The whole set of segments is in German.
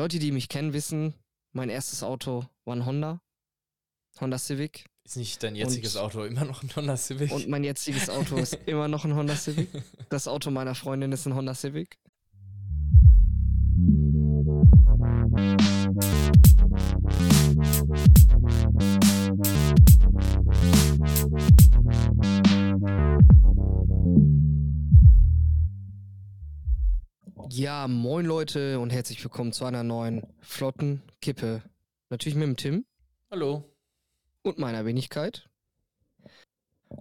Leute, die mich kennen, wissen, mein erstes Auto war ein Honda. Honda Civic. Ist nicht dein jetziges und, Auto immer noch ein Honda Civic? Und mein jetziges Auto ist immer noch ein Honda Civic. Das Auto meiner Freundin ist ein Honda Civic. Ja, moin Leute und herzlich willkommen zu einer neuen flotten Kippe. Natürlich mit dem Tim. Hallo. Und meiner Wenigkeit.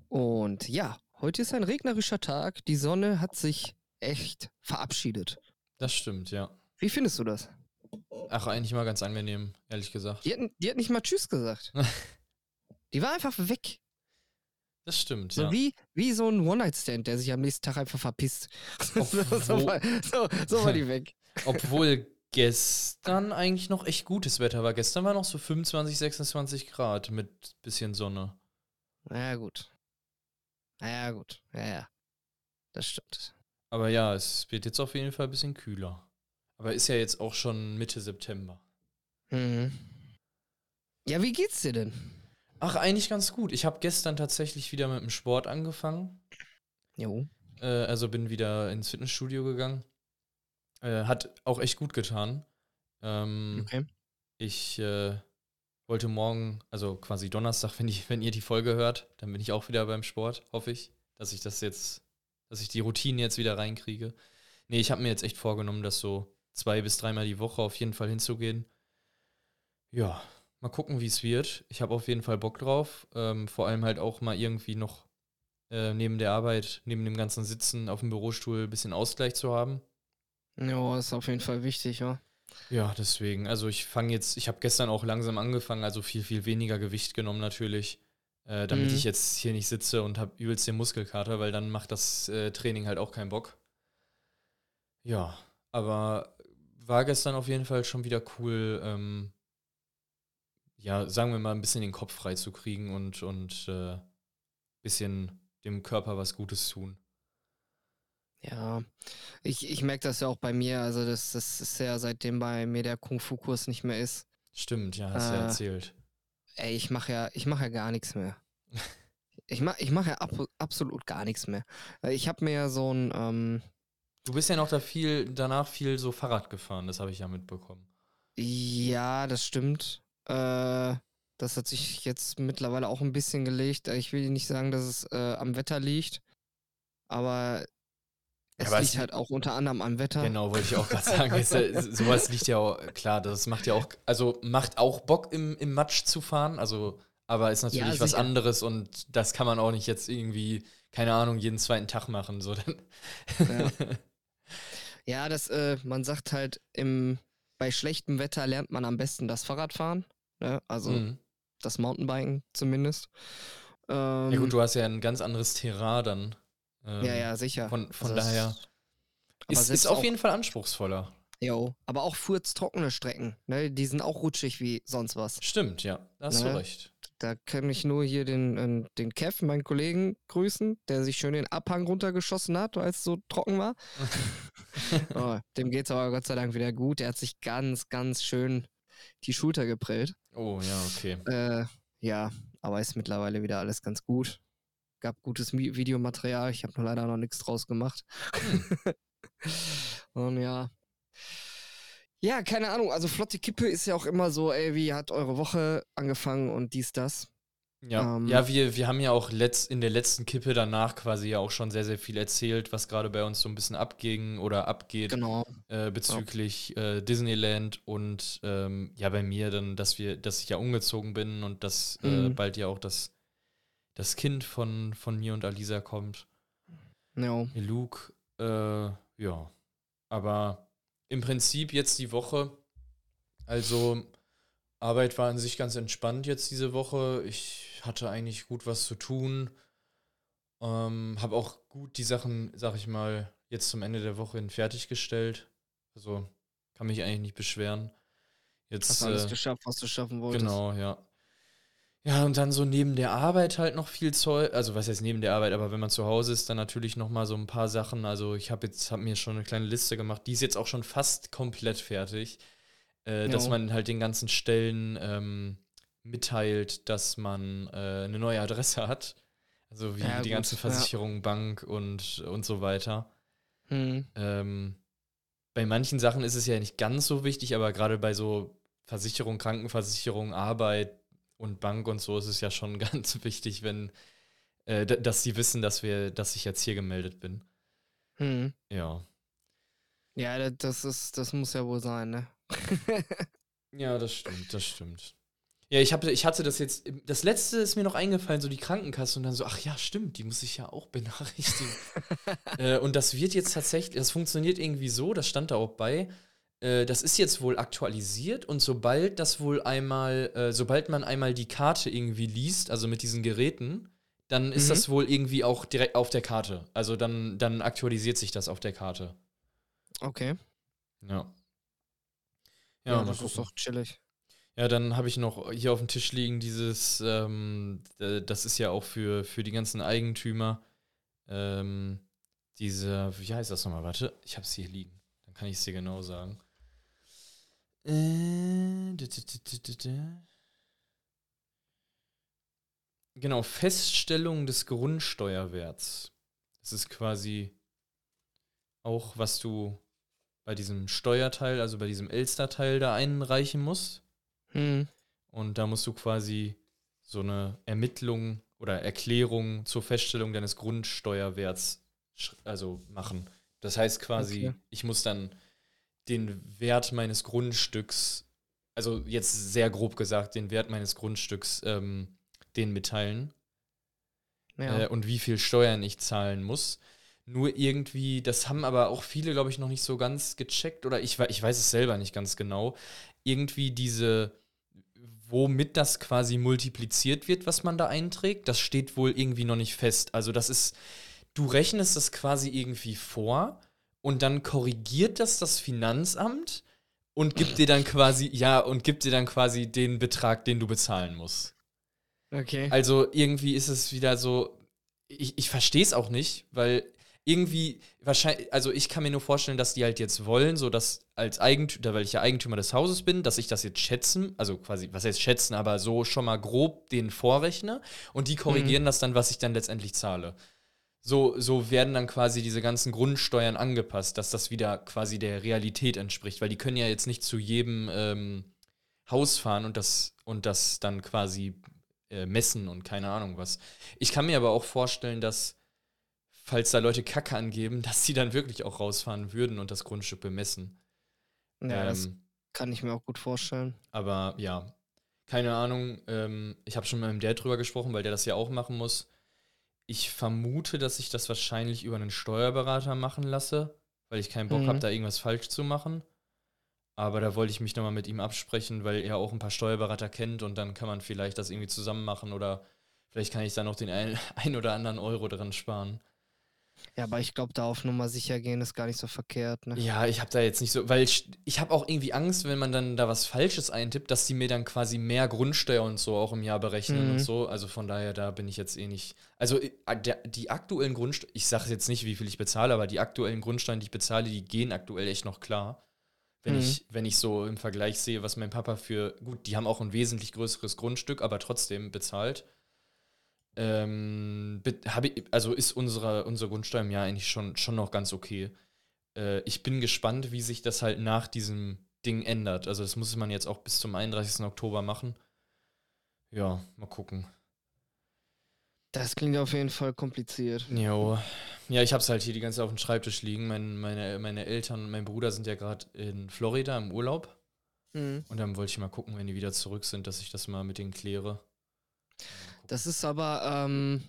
Und ja, heute ist ein regnerischer Tag. Die Sonne hat sich echt verabschiedet. Das stimmt, ja. Wie findest du das? Ach, eigentlich mal ganz angenehm, ehrlich gesagt. Die hat, die hat nicht mal Tschüss gesagt. die war einfach weg. Das stimmt, so ja. Wie, wie so ein One-Night-Stand, der sich am nächsten Tag einfach verpisst. so, so, war, so, so war die weg. Obwohl gestern eigentlich noch echt gutes Wetter war. Gestern war noch so 25, 26 Grad mit bisschen Sonne. Naja, gut. Naja, gut. Ja, ja. Das stimmt. Aber ja, es wird jetzt auf jeden Fall ein bisschen kühler. Aber ist ja jetzt auch schon Mitte September. Mhm. Ja, wie geht's dir denn? Ach, eigentlich ganz gut. Ich habe gestern tatsächlich wieder mit dem Sport angefangen. Jo. Äh, also bin wieder ins Fitnessstudio gegangen. Äh, hat auch echt gut getan. Ähm, okay. Ich äh, wollte morgen, also quasi Donnerstag, wenn, ich, wenn ihr die Folge hört, dann bin ich auch wieder beim Sport, hoffe ich, dass ich das jetzt, dass ich die Routine jetzt wieder reinkriege. Nee, ich habe mir jetzt echt vorgenommen, das so zwei bis dreimal die Woche auf jeden Fall hinzugehen. Ja, Mal gucken, wie es wird. Ich habe auf jeden Fall Bock drauf. Ähm, vor allem halt auch mal irgendwie noch äh, neben der Arbeit, neben dem ganzen Sitzen auf dem Bürostuhl ein bisschen Ausgleich zu haben. Ja, ist auf jeden Fall wichtig, ja. Ja, deswegen. Also ich fange jetzt, ich habe gestern auch langsam angefangen, also viel, viel weniger Gewicht genommen natürlich, äh, damit mhm. ich jetzt hier nicht sitze und habe übelst den Muskelkater, weil dann macht das äh, Training halt auch keinen Bock. Ja, aber war gestern auf jeden Fall schon wieder cool, ähm, ja, sagen wir mal, ein bisschen den Kopf frei zu kriegen und, und äh, bisschen dem Körper was Gutes tun. Ja, ich, ich merke das ja auch bei mir. Also, das, das ist ja seitdem bei mir der Kung-Fu-Kurs nicht mehr ist. Stimmt, ja, hast du äh, ja erzählt. Ey, ich mache ja, ich mache ja gar nichts mehr. ich mache ich mach ja ab, absolut gar nichts mehr. Ich habe mir ja so ein. Ähm, du bist ja noch da viel, danach viel so Fahrrad gefahren, das habe ich ja mitbekommen. Ja, das stimmt. Äh, das hat sich jetzt mittlerweile auch ein bisschen gelegt. Ich will nicht sagen, dass es äh, am Wetter liegt, aber es aber liegt es halt auch unter anderem am Wetter. Genau, wollte ich auch gerade sagen. es, sowas liegt ja auch, klar, das macht ja auch, also macht auch Bock im, im Matsch zu fahren, also, aber ist natürlich ja, was anderes und das kann man auch nicht jetzt irgendwie, keine Ahnung, jeden zweiten Tag machen. So. Ja. ja, das, äh, man sagt halt, im, bei schlechtem Wetter lernt man am besten das Fahrradfahren. Ne? Also mhm. das Mountainbiken zumindest. Ähm, ja gut, ähm, du hast ja ein ganz anderes Terrain dann. Ähm, ja, ja, sicher. Von, von also daher ist, ist auf jeden Fall anspruchsvoller. Jo, aber auch furztrockene Strecken, ne? Die sind auch rutschig wie sonst was. Stimmt, ja, da hast ne? du recht. Da kann ich nur hier den, äh, den Kev, meinen Kollegen, grüßen, der sich schön den Abhang runtergeschossen hat, weil es so trocken war. oh, dem geht's aber Gott sei Dank wieder gut. Der hat sich ganz, ganz schön die Schulter geprellt. Oh ja, okay. Äh, ja, aber ist mittlerweile wieder alles ganz gut. Gab gutes Videomaterial, ich habe nur leider noch nichts draus gemacht. Hm. Und ja. Ja, keine Ahnung. Also flotte Kippe ist ja auch immer so, ey, wie hat eure Woche angefangen und dies, das. Ja, ähm, ja wir, wir haben ja auch letzt, in der letzten Kippe danach quasi ja auch schon sehr, sehr viel erzählt, was gerade bei uns so ein bisschen abging oder abgeht genau. äh, bezüglich ja. äh, Disneyland und ähm, ja bei mir dann, dass wir, dass ich ja umgezogen bin und dass äh, mhm. äh, bald ja auch das, das Kind von, von mir und Alisa kommt. Ja. Luke, äh, ja. Aber im Prinzip jetzt die Woche, also Arbeit war an sich ganz entspannt jetzt diese Woche. Ich hatte eigentlich gut was zu tun. Ähm, habe auch gut die Sachen, sag ich mal, jetzt zum Ende der Woche hin fertiggestellt. Also kann mich eigentlich nicht beschweren. Jetzt, Hast alles äh, geschafft, was du schaffen wolltest. Genau, ja. Ja, und dann so neben der Arbeit halt noch viel Zeug, also was heißt neben der Arbeit, aber wenn man zu Hause ist, dann natürlich noch mal so ein paar Sachen. Also ich habe jetzt hab mir schon eine kleine Liste gemacht, die ist jetzt auch schon fast komplett fertig. Äh, dass man halt den ganzen Stellen ähm, mitteilt, dass man äh, eine neue Adresse hat. Also wie Ja, die gut, ganzen ja. Versicherungen, Bank und, und so weiter. Hm. Ähm, bei manchen Sachen ist es ja nicht ganz so wichtig, aber gerade bei so Versicherung, Krankenversicherung, Arbeit und Bank und so ist es ja schon ganz wichtig, wenn, äh, dass sie wissen, dass wir, dass ich jetzt hier gemeldet bin. Hm. Ja. Ja, da- das ist, das muss ja wohl sein, ne? Ja, das stimmt, das stimmt. Ja, ich, hab, ich hatte das jetzt, das letzte ist mir noch eingefallen, so die Krankenkasse und dann so, ach ja, stimmt, die muss ich ja auch benachrichtigen. äh, und das wird jetzt tatsächlich, das funktioniert irgendwie so, das stand da auch bei, äh, das ist jetzt wohl aktualisiert und sobald das wohl einmal, äh, sobald man einmal die Karte irgendwie liest, also mit diesen Geräten, dann ist Mhm. das wohl irgendwie auch direkt auf der Karte. Also dann, dann aktualisiert sich das auf der Karte. Okay. Ja. Ja, Ja, das gucken. ist doch chillig. Ja, dann habe ich noch hier auf dem Tisch liegen dieses, ähm, äh, das ist ja auch für, für die ganzen Eigentümer, ähm, diese, wie heißt das nochmal? Warte, ich habe es hier liegen. Dann kann ich es dir genau sagen. Äh, Genau, Feststellung des Grundsteuerwerts. Das ist quasi auch, was du bei diesem Steuerteil, also bei diesem Elster-Teil da einreichen musst. Hm. Und da musst du quasi so eine Ermittlung oder Erklärung zur Feststellung deines Grundsteuerwerts also machen. Das heißt quasi, Okay. ich muss dann den Wert meines Grundstücks, also jetzt sehr grob gesagt, den Wert meines Grundstücks ähm, denen mitteilen Ja. äh, und wie viel Steuern ich zahlen muss. Nur irgendwie, das haben aber auch viele, glaube ich, noch nicht so ganz gecheckt oder ich, ich weiß es selber nicht ganz genau. Irgendwie diese, womit das quasi multipliziert wird, was man da einträgt, das steht wohl irgendwie noch nicht fest. Also das ist, du rechnest das quasi irgendwie vor und dann korrigiert das das Finanzamt und gibt dir dann quasi, ja, und gibt dir dann quasi den Betrag, den du bezahlen musst. okay. Also irgendwie ist es wieder so, ich, ich verstehe es auch nicht, weil irgendwie wahrscheinlich, also ich kann mir nur vorstellen, dass die halt jetzt wollen, so dass als Eigentümer, weil ich ja Eigentümer des Hauses bin, dass ich das jetzt schätzen, also quasi, was heißt schätzen, aber so schon mal grob den vorrechne und die korrigieren das dann, was ich dann letztendlich zahle. So, so werden dann quasi diese ganzen Grundsteuern angepasst, dass das wieder quasi der Realität entspricht, weil die können ja jetzt nicht zu jedem ähm, Haus fahren und das, und das dann quasi äh, messen und keine Ahnung was. Ich kann mir aber auch vorstellen, dass, falls da Leute Kacke angeben, dass die dann wirklich auch rausfahren würden und das Grundstück bemessen. ja, das ähm, kann ich mir auch gut vorstellen. aber ja, keine Ahnung. Ähm, ich habe schon mit meinem Dad drüber gesprochen, weil der das ja auch machen muss. Ich vermute, dass ich das wahrscheinlich über einen Steuerberater machen lasse, weil ich keinen Bock Mhm. habe, da irgendwas falsch zu machen. Aber da wollte ich mich nochmal mit ihm absprechen, weil er auch ein paar Steuerberater kennt und dann kann man vielleicht das irgendwie zusammen machen oder vielleicht kann ich da noch den ein, ein oder anderen Euro dran sparen. Ja, aber ich glaube, da auf Nummer sicher gehen ist gar nicht so verkehrt, ne? Ja, ich habe da jetzt nicht so, weil ich, ich habe auch irgendwie Angst, wenn man dann da was Falsches eintippt, dass die mir dann quasi mehr Grundsteuer und so auch im Jahr berechnen Mhm. und so. Also von daher, da bin ich jetzt eh nicht. Also äh, der, die aktuellen Grundsteuern, ich sage jetzt nicht, wie viel ich bezahle, aber die aktuellen Grundsteuern, die ich bezahle, die gehen aktuell echt noch klar. Wenn, Mhm. ich, wenn ich so im Vergleich sehe, was mein Papa für, gut, die haben auch ein wesentlich größeres Grundstück, aber trotzdem bezahlt. Ähm, ich, also ist unsere, unsere Grundsteuer im Jahr eigentlich schon, schon noch ganz okay. Äh, ich bin gespannt, wie sich das halt nach diesem Ding ändert. Also das muss man jetzt auch bis zum 31. Oktober machen. Ja, mal gucken. Das klingt auf jeden Fall kompliziert. Jo. Ja, ich hab's halt hier die ganze Zeit auf dem Schreibtisch liegen. Mein, meine, meine Eltern und mein Bruder sind ja gerade in Florida im Urlaub. Mhm. Und dann wollte ich mal gucken, wenn die wieder zurück sind, dass ich das mal mit denen kläre. Das ist aber, ähm,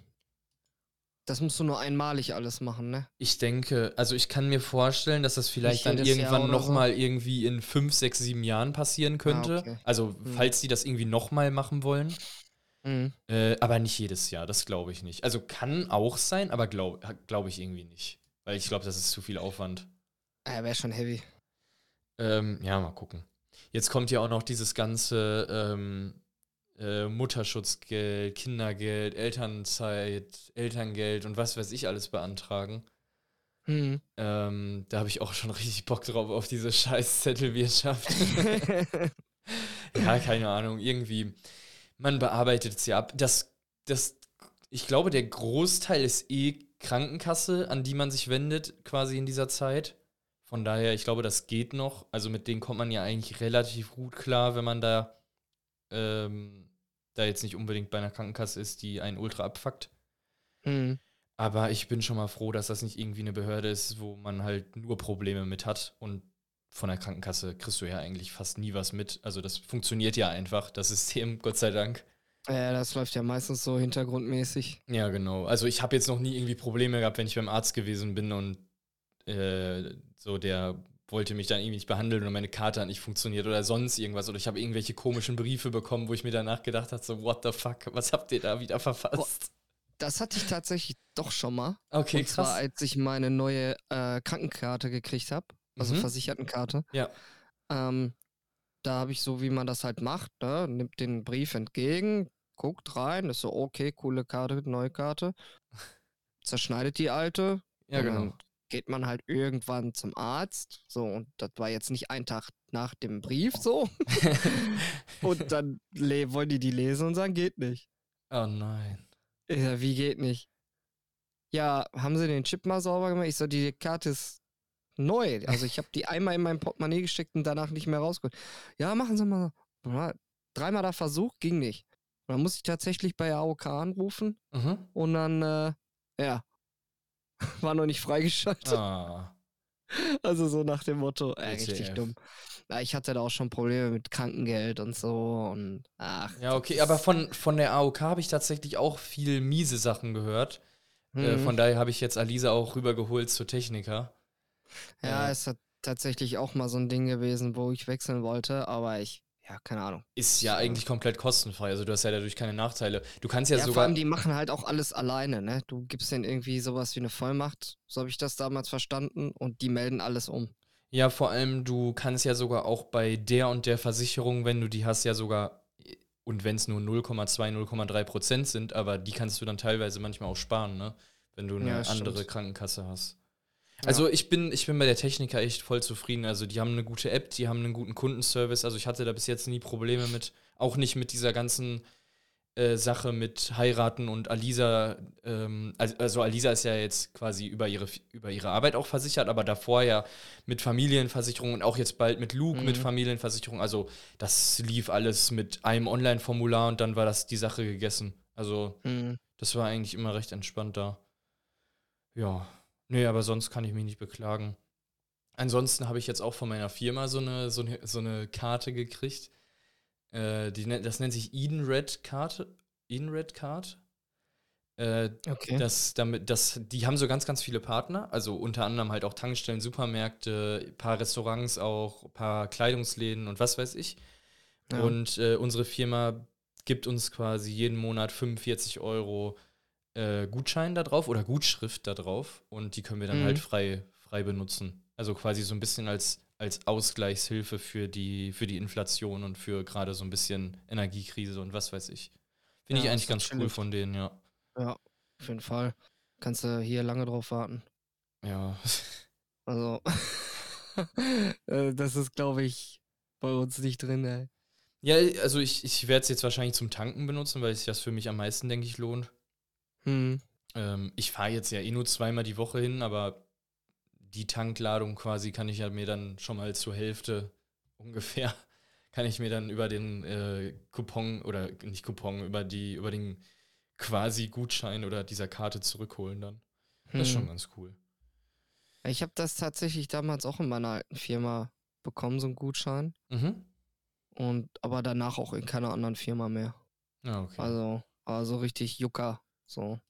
das musst du nur einmalig alles machen, ne? Ich denke, also ich kann mir vorstellen, dass das vielleicht dann Jahr irgendwann oder so? nochmal irgendwie in fünf, sechs, sieben Jahren passieren könnte. okay. Also, Hm. falls die das irgendwie nochmal machen wollen. Mhm. Äh, aber nicht jedes Jahr, das glaube ich nicht. Also kann auch sein, aber glaube glaub ich irgendwie nicht. Weil ich glaube, das ist zu viel Aufwand. Ah, wäre schon heavy. Ähm, ja, mal gucken. Jetzt kommt ja auch noch dieses ganze ähm, äh, Mutterschutzgeld, Kindergeld, Elternzeit, Elterngeld und was weiß ich alles beantragen. Hm. Ähm, da habe ich auch schon richtig Bock drauf, auf diese scheiß Zettelwirtschaft. ja, keine Ahnung, irgendwie, man bearbeitet es ja ab. Das, das, ich glaube, der Großteil ist eh Krankenkasse, an die man sich wendet, quasi in dieser Zeit. Von daher, ich glaube, das geht noch. Also mit denen kommt man ja eigentlich relativ gut klar, wenn man da, ähm, da jetzt nicht unbedingt bei einer Krankenkasse ist, die einen ultra abfuckt. hm. Aber ich bin schon mal froh, dass das nicht irgendwie eine Behörde ist, wo man halt nur Probleme mit hat. Und von der Krankenkasse kriegst du ja eigentlich fast nie was mit. Also das funktioniert ja einfach, das System, Gott sei Dank. Ja, das läuft ja meistens so hintergrundmäßig. Ja, genau. Also ich habe jetzt noch nie irgendwie Probleme gehabt, wenn ich beim Arzt gewesen bin und äh, so der wollte mich dann irgendwie nicht behandeln oder meine Karte hat nicht funktioniert oder sonst irgendwas. Oder ich habe irgendwelche komischen Briefe bekommen, wo ich mir danach gedacht habe, so, what the fuck, was habt ihr da wieder verfasst? Das hatte ich tatsächlich doch schon mal. Okay, und zwar, krass. als ich meine neue äh, Krankenkarte gekriegt habe, also Mhm. Versichertenkarte. Ja. Ähm, da habe ich so, wie man das halt macht, ne? nimmt den Brief entgegen, guckt rein, ist so, okay, coole Karte, neue Karte. Zerschneidet die alte. Ja, genau. Geht man halt irgendwann zum Arzt. So, und das war jetzt nicht ein Tag nach dem Brief so. und dann le- wollen die die lesen und sagen, geht nicht. oh nein. Ich sag, wie geht nicht? Ja, haben sie den Chip mal sauber gemacht? Ich so, die Karte ist neu. Also ich habe die einmal in mein Portemonnaie gesteckt und danach nicht mehr rausgeholt. Ja, machen Sie mal. Ja, Dreimal da versucht, ging nicht. Und dann musste ich tatsächlich bei AOK anrufen Mhm. und dann, äh, ja, war noch nicht freigeschaltet. Ah. Also so nach dem Motto, äh, richtig WTF. dumm. Ich hatte da auch schon Probleme mit Krankengeld und so und ach. Ja, okay, aber von, von der AOK habe ich tatsächlich auch viel miese Sachen gehört. Äh, Mhm. von daher habe ich jetzt Alisa auch rübergeholt zur Techniker. Ja, Äh, es hat tatsächlich auch mal so ein Ding gewesen, wo ich wechseln wollte, aber ich, ja, keine Ahnung. Ist ja So. eigentlich komplett kostenfrei, also du hast ja dadurch keine Nachteile. Du kannst ja, Ja, vor sogar. allem, die machen halt auch alles alleine, ne? Du gibst denen irgendwie sowas wie eine Vollmacht, so habe ich das damals verstanden, und die melden alles um. Ja, vor allem, du kannst ja sogar auch bei der und der Versicherung, wenn du die hast, ja sogar, und wenn es nur 0,2, 0,3 Prozent sind, aber die kannst du dann teilweise manchmal auch sparen, ne? Wenn du eine Ja, andere stimmt. Krankenkasse hast. Ja. Also ich bin, ich bin bei der Techniker echt voll zufrieden. Also die haben eine gute App, die haben einen guten Kundenservice. Also ich hatte da bis jetzt nie Probleme mit, auch nicht mit dieser ganzen äh, Sache mit heiraten und Alisa. Ähm, also, Alisa ist ja jetzt quasi über ihre, über ihre Arbeit auch versichert, aber davor ja mit Familienversicherung und auch jetzt bald mit Luke mit Mhm. Familienversicherung. Also das lief alles mit einem Online-Formular und dann war das die Sache gegessen. Also Mhm. das war eigentlich immer recht entspannt da. Ja, nee, aber sonst kann ich mich nicht beklagen. Ansonsten habe ich jetzt auch von meiner Firma so eine, so eine, so eine Karte gekriegt. Äh, die, das nennt sich Eden Red Karte. Eden Red Card. Äh, Okay. das, damit, das, die haben so ganz, ganz viele Partner, also unter anderem halt auch Tankstellen, Supermärkte, ein paar Restaurants auch, ein paar Kleidungsläden und was weiß ich. Ja. Und äh, unsere Firma gibt uns quasi jeden Monat 45 Euro äh, Gutschein da drauf oder Gutschrift da drauf und die können wir dann Mhm. halt frei, frei benutzen. Also quasi so ein bisschen als, als Ausgleichshilfe für die, für die Inflation und für gerade so ein bisschen Energiekrise und was weiß ich. Finde Ja, ich eigentlich ganz cool von denen, ja. Ja, auf jeden Fall. Kannst du hier lange drauf warten. Ja. Also, äh, das ist, glaube ich, bei uns nicht drin, ey. Ja, also ich, ich werde es jetzt wahrscheinlich zum Tanken benutzen, weil sich das für mich am meisten, denke ich, lohnt. Hm. Ähm, ich fahre jetzt ja eh nur zweimal die Woche hin, aber die Tankladung quasi kann ich ja mir dann schon mal zur Hälfte ungefähr, kann ich mir dann über den äh, Coupon oder nicht Coupon, über die, über den quasi Gutschein oder dieser Karte zurückholen dann. Das ist schon Hm. ganz cool. Ich habe das tatsächlich damals auch in meiner alten Firma bekommen, so einen Gutschein. Mhm. Und aber danach auch in keiner anderen Firma mehr. Ja, okay. Also, aber so richtig Jucker. So.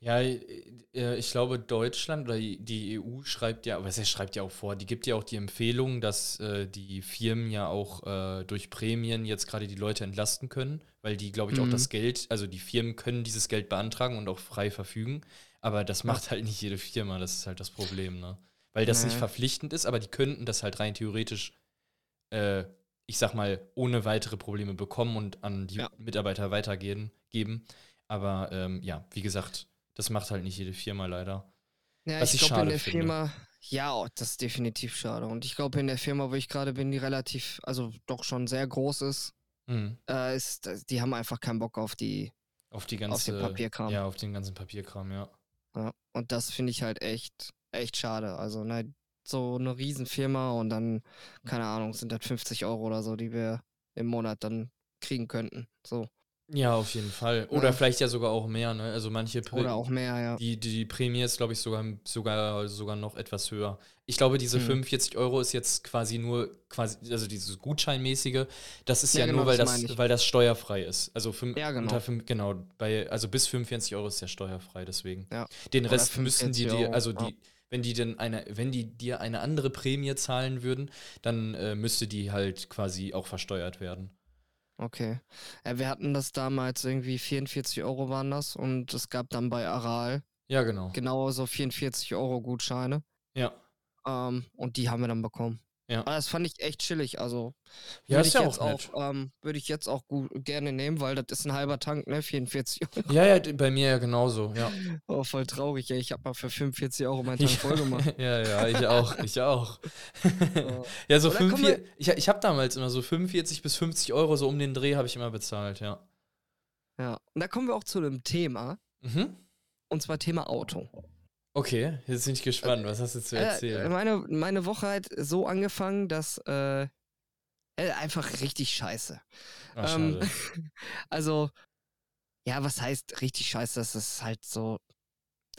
Ja, äh, ich glaube, Deutschland oder die EU schreibt ja, was heißt, schreibt ja auch vor, die gibt ja auch die Empfehlung, dass äh, die Firmen ja auch äh, durch Prämien jetzt gerade die Leute entlasten können, weil die, glaube ich, auch Mhm. das Geld, also die Firmen können dieses Geld beantragen und auch frei verfügen, aber das macht halt nicht jede Firma, das ist halt das Problem, ne? Weil das nicht Nee. verpflichtend ist, aber die könnten das halt rein theoretisch, äh, ich sag mal, ohne weitere Probleme bekommen und an die Ja. Mitarbeiter weitergeben. Geben. Aber ähm, ja, wie gesagt, das macht halt nicht jede Firma leider. Ja, Was ich ich glaube in der finde. Firma, ja, das ist definitiv schade. Und ich glaube in der Firma, wo ich gerade bin, die relativ, also doch schon sehr groß ist, Mhm. äh, ist, äh, die haben einfach keinen Bock auf die, Auf die auf den ganze, Papierkram. ja, auf den ganzen Papierkram, ja. Ja. Und das finde ich halt echt, echt schade. Also, ne, so eine Riesenfirma und dann, keine Ahnung, sind das 50 Euro oder so, die wir im Monat dann kriegen könnten. So. Ja, auf jeden Fall. Oder Ja. vielleicht ja sogar auch mehr, ne? Also manche Prä- Oder auch mehr, ja. Die, die, Prämie ist, glaube ich, sogar, sogar, sogar noch etwas höher. Ich glaube, diese Hm. 45 Euro ist jetzt quasi nur, quasi, also dieses Gutscheinmäßige, das ist Ja, ja, genau, nur, weil das das, weil das steuerfrei ist. Also fünf, Ja, genau. unter fünf, genau, bei, also bis 45 Euro ist ja steuerfrei, deswegen. Ja. Den Oder Rest müssen die 45 dir, also die, wenn die denn eine, wenn die dir eine andere Prämie zahlen würden, dann äh, müsste die halt quasi auch versteuert werden. Okay. Ja, wir hatten das damals irgendwie 44 Euro waren das und es gab dann bei Aral Ja, genau. genau so 44 Euro Gutscheine. Ja. Ähm, und die haben wir dann bekommen. Ja. Aber das fand ich echt chillig. Also Ja, würde ist ich ja jetzt auch ähm, würde ich jetzt auch gut, gerne nehmen, weil das ist ein halber Tank, ne? 44 Euro. Ja, ja, bei mir ja genauso, ja. Oh, voll traurig, ey. Ich habe mal für 45 Euro meinen Tank voll gemacht. ja, ja, ich auch, ich auch. Ja. ja, so Oder kommen 45, ich, ich habe damals immer so 45 bis 50 Euro so um den Dreh habe ich immer bezahlt, ja. ja. Und da kommen wir auch zu einem Thema, Mhm. und zwar Thema Auto. Okay, jetzt bin ich gespannt, was hast du zu Äh, erzählen? meine, meine Woche hat so angefangen, dass äh, äh, einfach richtig scheiße. Ach, ähm. Also, ja, was heißt richtig scheiße? Das ist halt so.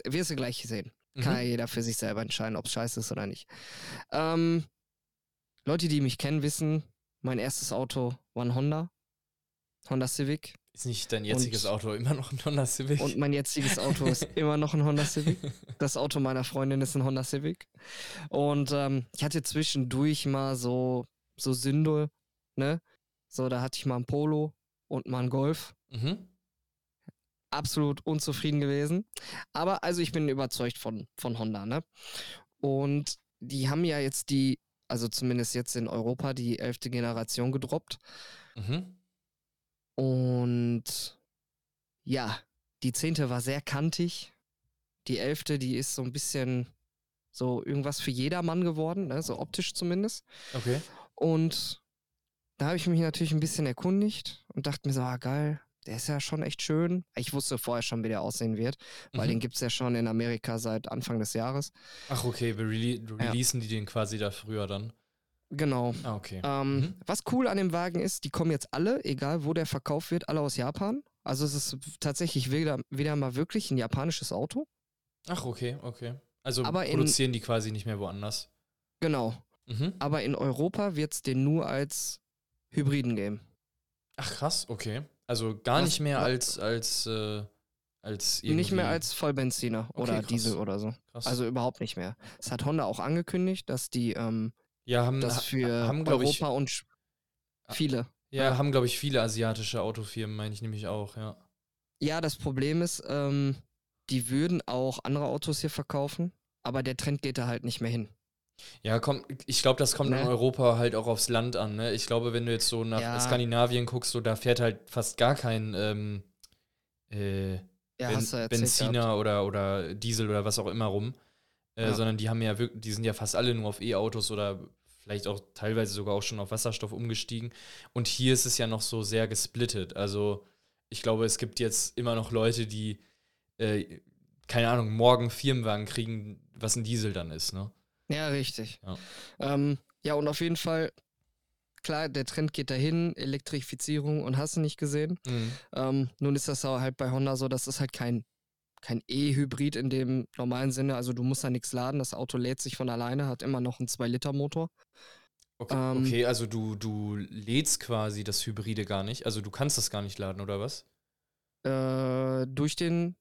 Wirst du gleich sehen. Kann ja Mhm. jeder für sich selber entscheiden, ob es scheiße ist oder nicht. Ähm, Leute, die mich kennen, wissen, mein erstes Auto war ein Honda. Honda Civic. Ist nicht dein jetziges und- Auto immer noch ein Honda Civic? Und mein jetziges Auto ist immer noch ein Honda Civic. Das Auto meiner Freundin ist ein Honda Civic. Und ähm, ich hatte zwischendurch mal so, so Sünde, ne? So, da hatte ich mal ein Polo und mal ein Golf. mhm. absolut unzufrieden gewesen. Aber also ich bin überzeugt von, von Honda, ne? Und die haben ja jetzt die, also zumindest jetzt in Europa, die elfte Generation gedroppt. Mhm. Und ja, die zehnte war sehr kantig. Die elfte, die ist so ein bisschen so irgendwas für jedermann geworden, ne? so optisch zumindest. Okay. Und da habe ich mich natürlich ein bisschen erkundigt und dachte mir so, ah geil, der ist ja schon echt schön. Ich wusste vorher schon, wie der aussehen wird, weil Mhm. den gibt es ja schon in Amerika seit Anfang des Jahres. Ach, okay, wir rele Ja. releasen die den quasi da früher dann. Genau. Ah, okay. Ähm, Mhm. Was cool an dem Wagen ist, die kommen jetzt alle, egal wo der verkauft wird, alle aus Japan. Also es ist tatsächlich wieder, wieder mal wirklich ein japanisches Auto. Ach, okay, okay. Also aber in- produzieren die quasi nicht mehr woanders. Genau. Mhm. Aber in Europa wird es den nur als Hybriden geben. Ach, krass, okay. Also gar Was- nicht mehr als, als, äh, als irgendwie. Nicht mehr als Vollbenziner Okay, oder krass. Diesel oder so. Krass. Also überhaupt nicht mehr. Es hat Honda auch angekündigt, dass die ähm, ja, haben, das für haben glaube ich, Europa und viele. ja, haben, glaube ich, viele asiatische Autofirmen, meine ich nämlich auch, ja. Ja, das Problem ist, ähm, die würden auch andere Autos hier verkaufen, aber der Trend geht da halt nicht mehr hin. Ja, komm, ich glaube, das kommt in Ne? Europa halt auch aufs Land an, ne? Ich glaube, wenn du jetzt so nach Ja. Skandinavien guckst, so da fährt halt fast gar kein ähm, äh, Ja, Ben gehabt. Benziner oder, oder Diesel oder was auch immer rum. Äh, Ja. Sondern die haben ja wirklich, die sind ja fast alle nur auf E-Autos oder vielleicht auch teilweise sogar auch schon auf Wasserstoff umgestiegen. Und hier ist es ja noch so sehr gesplittet. Also ich glaube, es gibt jetzt immer noch Leute, die, äh, keine Ahnung, morgen Firmenwagen kriegen, was ein Diesel dann ist, ne? Ja, richtig. Ja. Ähm, ja, und auf jeden Fall, klar, der Trend geht dahin, Elektrifizierung und hast du nicht gesehen. Mhm. Ähm, nun ist das aber halt bei Honda so, das ist halt kein, kein E-Hybrid in dem normalen Sinne. Also du musst da nichts laden, das Auto lädt sich von alleine, hat immer noch einen 2-Liter-Motor. Okay, Ähm, okay, also du, du lädst quasi das Hybride gar nicht. Also du kannst das gar nicht laden, oder was? Äh, durch den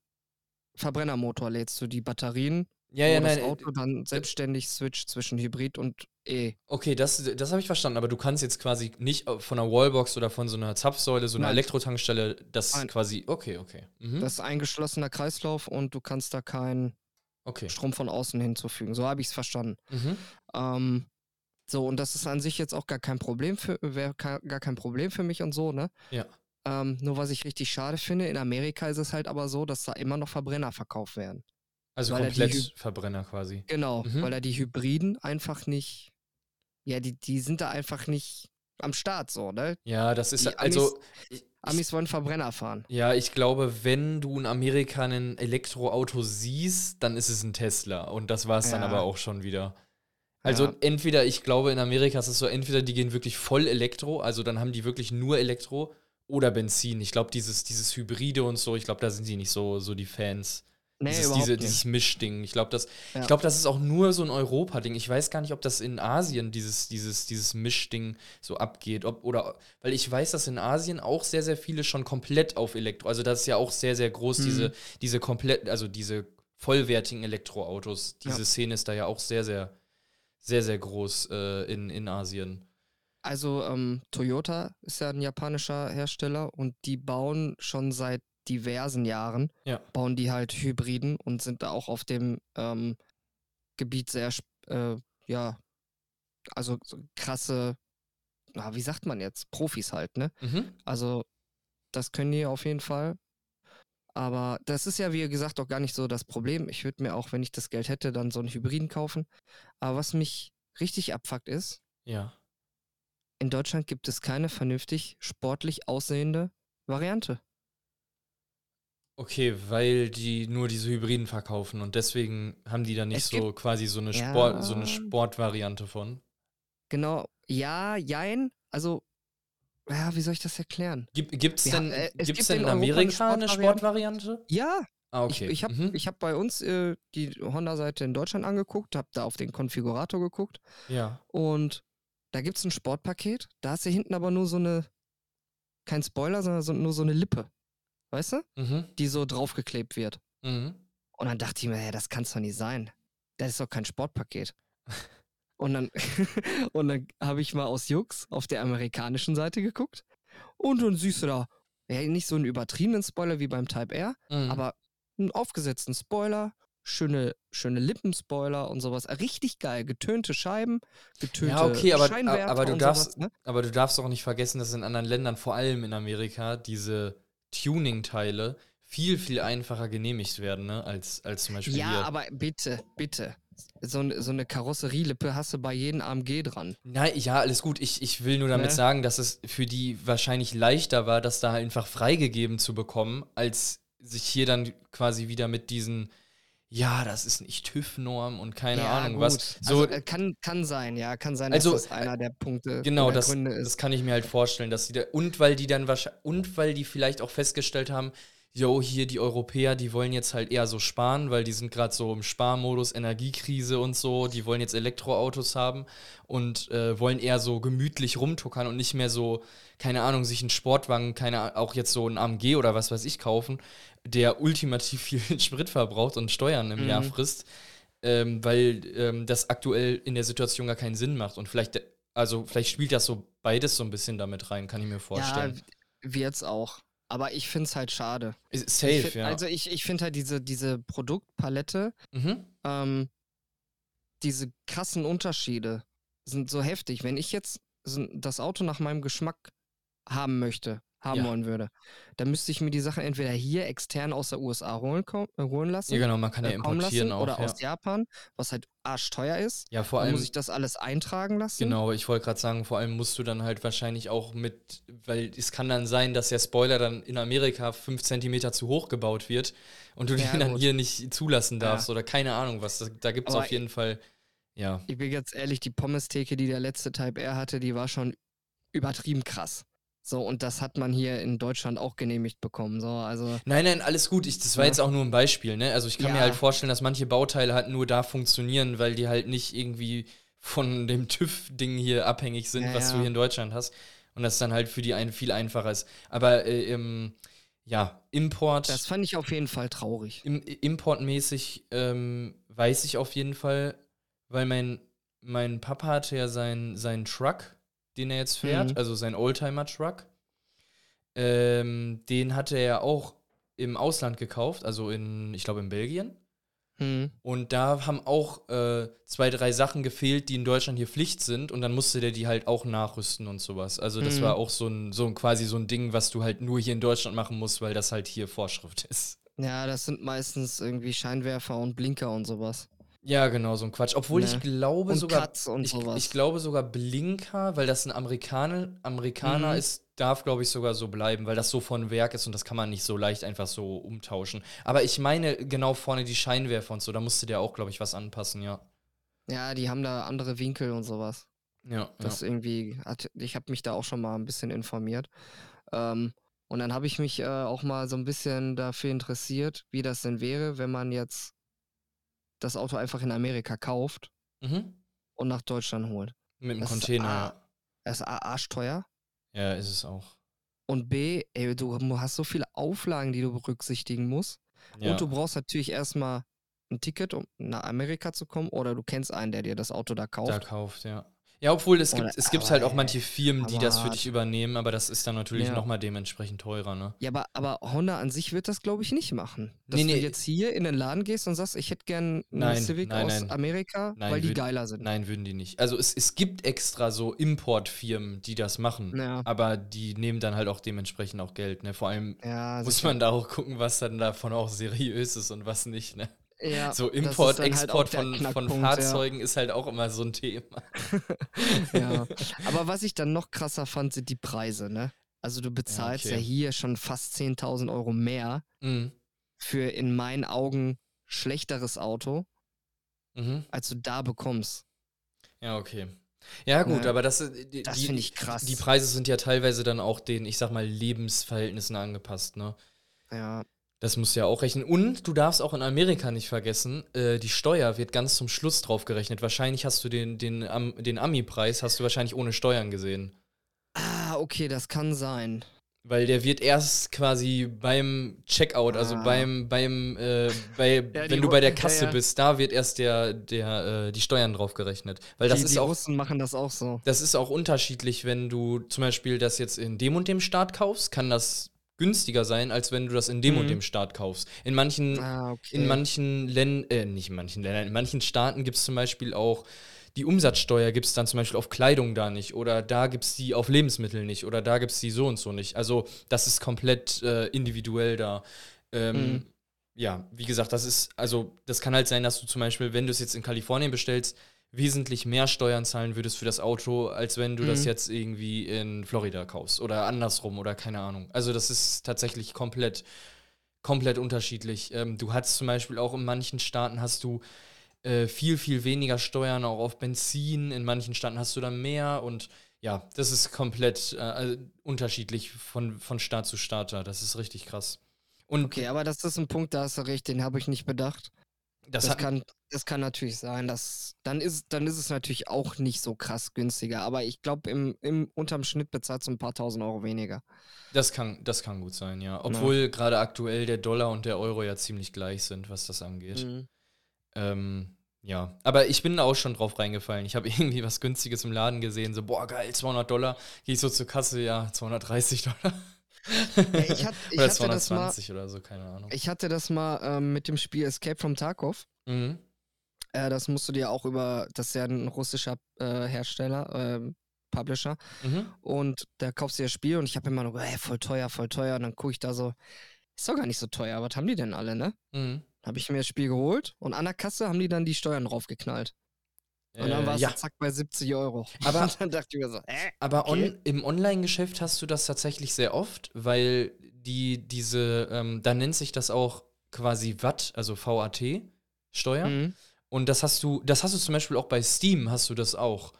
Verbrennermotor lädst du die Batterien, Ja, ja, das nein. äh, Auto dann selbstständig switcht zwischen Hybrid und E. Okay, das, das habe ich verstanden, aber du kannst jetzt quasi nicht von einer Wallbox oder von so einer Zapfsäule, so einer Nein. Elektrotankstelle, das Nein. quasi. Okay, okay. Mhm. Das ist eingeschlossener Kreislauf und du kannst da keinen okay. Strom von außen hinzufügen. So habe ich es verstanden. Mhm. Ähm, so, und das ist an sich jetzt auch gar kein Problem für, wäre gar kein Problem für mich und so, ne? Ja. Ähm, nur was ich richtig schade finde, in Amerika ist es halt aber so, dass da immer noch Verbrenner verkauft werden. Also weil komplett Verbrenner quasi. Genau, Mhm. weil er die Hybriden einfach nicht, ja, die, die sind da einfach nicht am Start so, ne? Ja, das ist Die also. Amis wollen Verbrenner fahren. Ja, ich glaube, wenn du in Amerika ein Elektroauto siehst, dann ist es ein Tesla. Und das war es dann Ja. aber auch schon wieder. Also Ja. entweder, ich glaube, in Amerika ist es so, entweder die gehen wirklich voll Elektro, also dann haben die wirklich nur Elektro oder Benzin. Ich glaube, dieses, dieses Hybride und so, ich glaube, da sind die nicht so, so die Fans. Nee, dieses, diese, dieses Mischding. Ich glaube, das, Ja. ich glaube, das ist auch nur so ein Europa-Ding. Ich weiß gar nicht, ob das in Asien dieses, dieses, dieses Mischding so abgeht. Ob, oder, weil ich weiß, dass in Asien auch sehr, sehr viele schon komplett auf Elektro. Also das ist ja auch sehr, sehr groß, Mhm. diese, diese komplett, also diese vollwertigen Elektroautos. Diese Ja. Szene ist da ja auch sehr, sehr, sehr, sehr groß äh, in, in Asien. Also ähm, Toyota ist ja ein japanischer Hersteller und die bauen schon seit diversen Jahren, Ja. bauen die halt Hybriden und sind da auch auf dem ähm, Gebiet sehr, äh, ja, also so krasse, na, wie sagt man jetzt, Profis halt, ne? Mhm. Also das können die auf jeden Fall. Aber das ist ja, wie gesagt, auch gar nicht so das Problem. Ich würde mir auch, wenn ich das Geld hätte, dann so einen Hybriden kaufen. Aber was mich richtig abfuckt ist, Ja. in Deutschland gibt es keine vernünftig sportlich aussehende Variante. Okay, weil die nur diese Hybriden verkaufen und deswegen haben die da nicht Es so quasi so eine, Ja. Sport, so eine Sportvariante von. Genau, ja, jein. Also, ja, wie soll ich das erklären? Gibt es Wir denn, äh, gibt's gibt denn in in Amerika eine Sportvariante. Sportvariante? Ja, Ah, okay. ich, ich habe mhm. ich hab bei uns äh, die Honda-Seite in Deutschland angeguckt, habe da auf den Konfigurator geguckt Ja. und da gibt es ein Sportpaket. Da hast du hinten aber nur so eine, kein Spoiler, sondern so, nur so eine Lippe. Weißt du? Mhm. Die so draufgeklebt wird. Mhm. Und dann dachte ich mir, ja, das kann es doch nicht sein. Das ist doch kein Sportpaket. Und dann, und dann habe ich mal aus Jux auf der amerikanischen Seite geguckt. Und dann siehst du da, ja, nicht so einen übertriebenen Spoiler wie beim Type R, Mhm. aber einen aufgesetzten Spoiler, schöne, schöne Lippenspoiler und sowas. Richtig geil. Getönte Scheiben, getönte Ja, okay, aber- Scheinwerfer aber du und darfst- sowas, ne? Aber du darfst auch nicht vergessen, dass in anderen Ländern, vor allem in Amerika, diese Tuning-Teile viel, viel einfacher genehmigt werden, ne? Als, als zum Beispiel Ja, hier. aber bitte, bitte. So, so eine Karosserielippe hast du bei jedem AMG dran. Nein, ja, alles gut. Ich, ich will nur damit Ne? sagen, dass es für die wahrscheinlich leichter war, das da einfach freigegeben zu bekommen, als sich hier dann quasi wieder mit diesen, ja, das ist nicht TÜV-Norm und keine ja, Ahnung gut. was. So, also, äh, kann, kann sein, ja, kann sein, Also, dass das einer der Punkte Genau, oder das, Gründe das ist. kann ich mir halt vorstellen, dass die da, und weil die dann wahrscheinlich, und weil die vielleicht auch festgestellt haben, yo, hier die Europäer, die wollen jetzt halt eher so sparen, weil die sind gerade so im Sparmodus, Energiekrise und so, die wollen jetzt Elektroautos haben und äh, wollen eher so gemütlich rumtuckern und nicht mehr so, keine Ahnung, sich einen Sportwagen, keine auch jetzt so einen AMG oder was weiß ich kaufen, der ultimativ viel Sprit verbraucht und Steuern im Jahr Mhm. frisst, ähm, weil ähm, das aktuell in der Situation gar keinen Sinn macht und vielleicht also vielleicht spielt das so beides so ein bisschen damit rein, kann ich mir vorstellen. Ja, wird's auch. Aber ich finde es halt schade. Ist Ich Safe, find, ja. Also ich, ich finde halt diese, diese Produktpalette, mhm. ähm, diese krassen Unterschiede sind so heftig. Wenn ich jetzt das Auto nach meinem Geschmack haben möchte, haben Ja. wollen würde, dann müsste ich mir die Sachen entweder hier extern aus der USA holen, holen lassen. Ja, genau, man kann ja importieren lassen, auch. oder ja. aus Japan, was halt arschteuer ist. ja, vor Dann allem, muss ich das alles eintragen lassen. genau, ich wollte gerade sagen, vor allem musst du dann halt wahrscheinlich auch mit, weil es kann dann sein, dass der Spoiler dann in Amerika fünf Zentimeter zu hoch gebaut wird und du Ja, den dann gut. hier nicht zulassen darfst oder keine Ahnung was. Da, da gibt es auf jeden Fall, ja. Ich bin ganz ehrlich, die Pommes-Theke, die der letzte Type R hatte, die war schon übertrieben krass. So, und das hat man hier in Deutschland auch genehmigt bekommen. So, also. Nein, nein, alles gut. Ich, das war Ja. jetzt auch nur ein Beispiel, ne? Also ich kann mir Ja. halt vorstellen, dass manche Bauteile halt nur da funktionieren, weil die halt nicht irgendwie von dem TÜV-Ding hier abhängig sind, Ja, was du hier in Deutschland hast. Und das dann halt für die einen viel einfacher ist. Aber äh, im, ja, Import, Das fand ich auf jeden Fall traurig. im, importmäßig ähm, weiß ich auf jeden Fall, weil mein, mein Papa hatte ja seinen seinen Truck, den er jetzt fährt, Mhm. also sein Oldtimer-Truck. Ähm, den hatte er auch im Ausland gekauft, also in, ich glaube, in Belgien. Hm. Und da haben auch äh, zwei, drei Sachen gefehlt, die in Deutschland hier Pflicht sind. Und dann musste der die halt auch nachrüsten und sowas. Also das Mhm. war auch so ein, so ein quasi so ein Ding, was du halt nur hier in Deutschland machen musst, weil das halt hier Vorschrift ist. Ja, das sind meistens irgendwie Scheinwerfer und Blinker und sowas. Ja, genau, so ein Quatsch. Obwohl ich Ne. glaube Und sogar, Cuts und ich, sowas. ich glaube sogar Blinker, weil das ein Amerikaner, Amerikaner Mhm. ist, darf, glaube ich, sogar so bleiben, weil das so von Werk ist und das kann man nicht so leicht einfach so umtauschen. Aber ich meine genau vorne die Scheinwerfer und so, da musste der auch, glaube ich, was anpassen, ja. Ja, die haben da andere Winkel und sowas. Ja, Das ja. irgendwie, hat, ich habe mich da auch schon mal ein bisschen informiert. Ähm, und dann habe ich mich äh, auch mal so ein bisschen dafür interessiert, wie das denn wäre, wenn man jetzt das Auto einfach in Amerika kauft Mhm. und nach Deutschland holt. Mit dem Das ist Container, A. Das ist A, arschteuer. ja. Ja, ist es auch. Und B, ey, du hast so viele Auflagen, die du berücksichtigen musst. Ja. Und du brauchst natürlich erstmal ein Ticket, um nach Amerika zu kommen, oder du kennst einen, der dir das Auto da kauft. da kauft, ja. Ja, obwohl es gibt, Oder- es gibt halt auch manche Firmen, die das für dich übernehmen, aber das ist dann natürlich Ja. nochmal dementsprechend teurer, ne? Ja, aber, aber Honda an sich wird das, glaube ich, nicht machen. Dass Nee, nee. du jetzt hier in den Laden gehst und sagst, ich hätte gern einen Nein, Civic nein, aus nein. Amerika, weil die würd- geiler sind. Nein, würden die nicht. Also es, es gibt extra so Importfirmen, die das machen, Ja, aber die nehmen dann halt auch dementsprechend auch Geld, ne? Vor allem ja, muss sicher. man da auch gucken, was dann davon auch seriös ist und was nicht, ne? Ja, so Import, halt Export der von, von Fahrzeugen ist halt auch immer so ein Thema. Ja. ja. Aber was ich dann noch krasser fand, sind die Preise, ne? Also du bezahlst ja, okay. hier schon fast 10.000 Euro mehr Mhm. für in meinen Augen schlechteres Auto, Mhm. als du da bekommst. Ja, okay. Ja, gut, Ne? aber das, äh, die, Das finde ich krass. Die Preise sind ja teilweise dann auch den, ich sag mal, Lebensverhältnissen angepasst, ne? ja, Das musst du ja auch rechnen. Und du darfst auch in Amerika nicht vergessen, äh, die Steuer wird ganz zum Schluss drauf gerechnet. Wahrscheinlich hast du den, den, Am- den Ami-Preis, hast du wahrscheinlich ohne Steuern gesehen. ah, okay, das kann sein. Weil der wird erst quasi beim Checkout, also Ah. beim, beim, äh, bei, Ja, wenn du bei der ja, Kasse ja. bist, da wird erst der, der, äh, die Steuern drauf gerechnet. Weil das die, ist die auch, Russen machen das auch so. das ist auch unterschiedlich, wenn du zum Beispiel das jetzt in dem und dem Staat kaufst, kann das günstiger sein, als wenn du das in dem und Mhm. dem Staat kaufst. In manchen, Ah, okay. in manchen Ländern, äh, nicht in manchen Ländern, in manchen Staaten gibt es zum Beispiel auch die Umsatzsteuer gibt es dann zum Beispiel auf Kleidung da nicht oder da gibt es die auf Lebensmittel nicht oder da gibt es die so und so nicht. Also das ist komplett äh, individuell da. Ähm, Mhm. Ja, wie gesagt, das ist, also das kann halt sein, dass du zum Beispiel, wenn du es jetzt in Kalifornien bestellst, wesentlich mehr Steuern zahlen würdest für das Auto, als wenn du das Mhm. jetzt irgendwie in Florida kaufst oder andersrum oder keine Ahnung. Also das ist tatsächlich komplett, komplett unterschiedlich. Ähm, du hast zum Beispiel auch in manchen Staaten hast du äh, viel, viel weniger Steuern auch auf Benzin, in manchen Staaten hast du dann mehr und ja, das ist komplett äh, unterschiedlich von, von Staat zu Staat da. Das ist richtig krass. Und Okay, aber das ist ein Punkt, da hast du recht, den habe ich nicht bedacht. Das, Das, kann, das kann natürlich sein, dass dann ist, dann ist es natürlich auch nicht so krass günstiger. Aber ich glaube, im, im unterm Schnitt bezahlst du ein paar tausend Euro weniger. Das kann, das kann gut sein, ja. Obwohl gerade aktuell der Dollar und der Euro ja ziemlich gleich sind, was das angeht. Mhm. Ähm, ja, aber ich bin da auch schon drauf reingefallen. Ich habe irgendwie was Günstiges im Laden gesehen, so, boah, geil, 200 Dollar. Gehe ich so zur Kasse, ja, 230 Dollar. ich hat- ich oder hatte das mal- 220 oder so, keine Ahnung. Ich hatte das mal ähm, mit dem Spiel Escape from Tarkov. Mhm. Äh, das musst du dir auch über, das ist ja ein russischer äh, Hersteller, ähm, Publisher. Mhm. Und da kaufst du das Spiel und ich habe immer nur, ey, voll teuer, voll teuer. Und dann gucke ich da so, ist doch gar nicht so teuer. Was haben die denn alle, ne? Mhm. Habe ich mir das Spiel geholt und an der Kasse haben die dann die Steuern draufgeknallt. Und dann Äh, war es ja, zack bei 70 Euro. Aber- dann dachte ich mir so, äh, aber okay. on, im Online-Geschäft hast du das tatsächlich sehr oft, weil die, diese, ähm, da nennt sich das auch quasi Watt, also VAT, Steuer. Mhm. Und das hast du, das hast du zum Beispiel auch bei Steam, hast du das auch.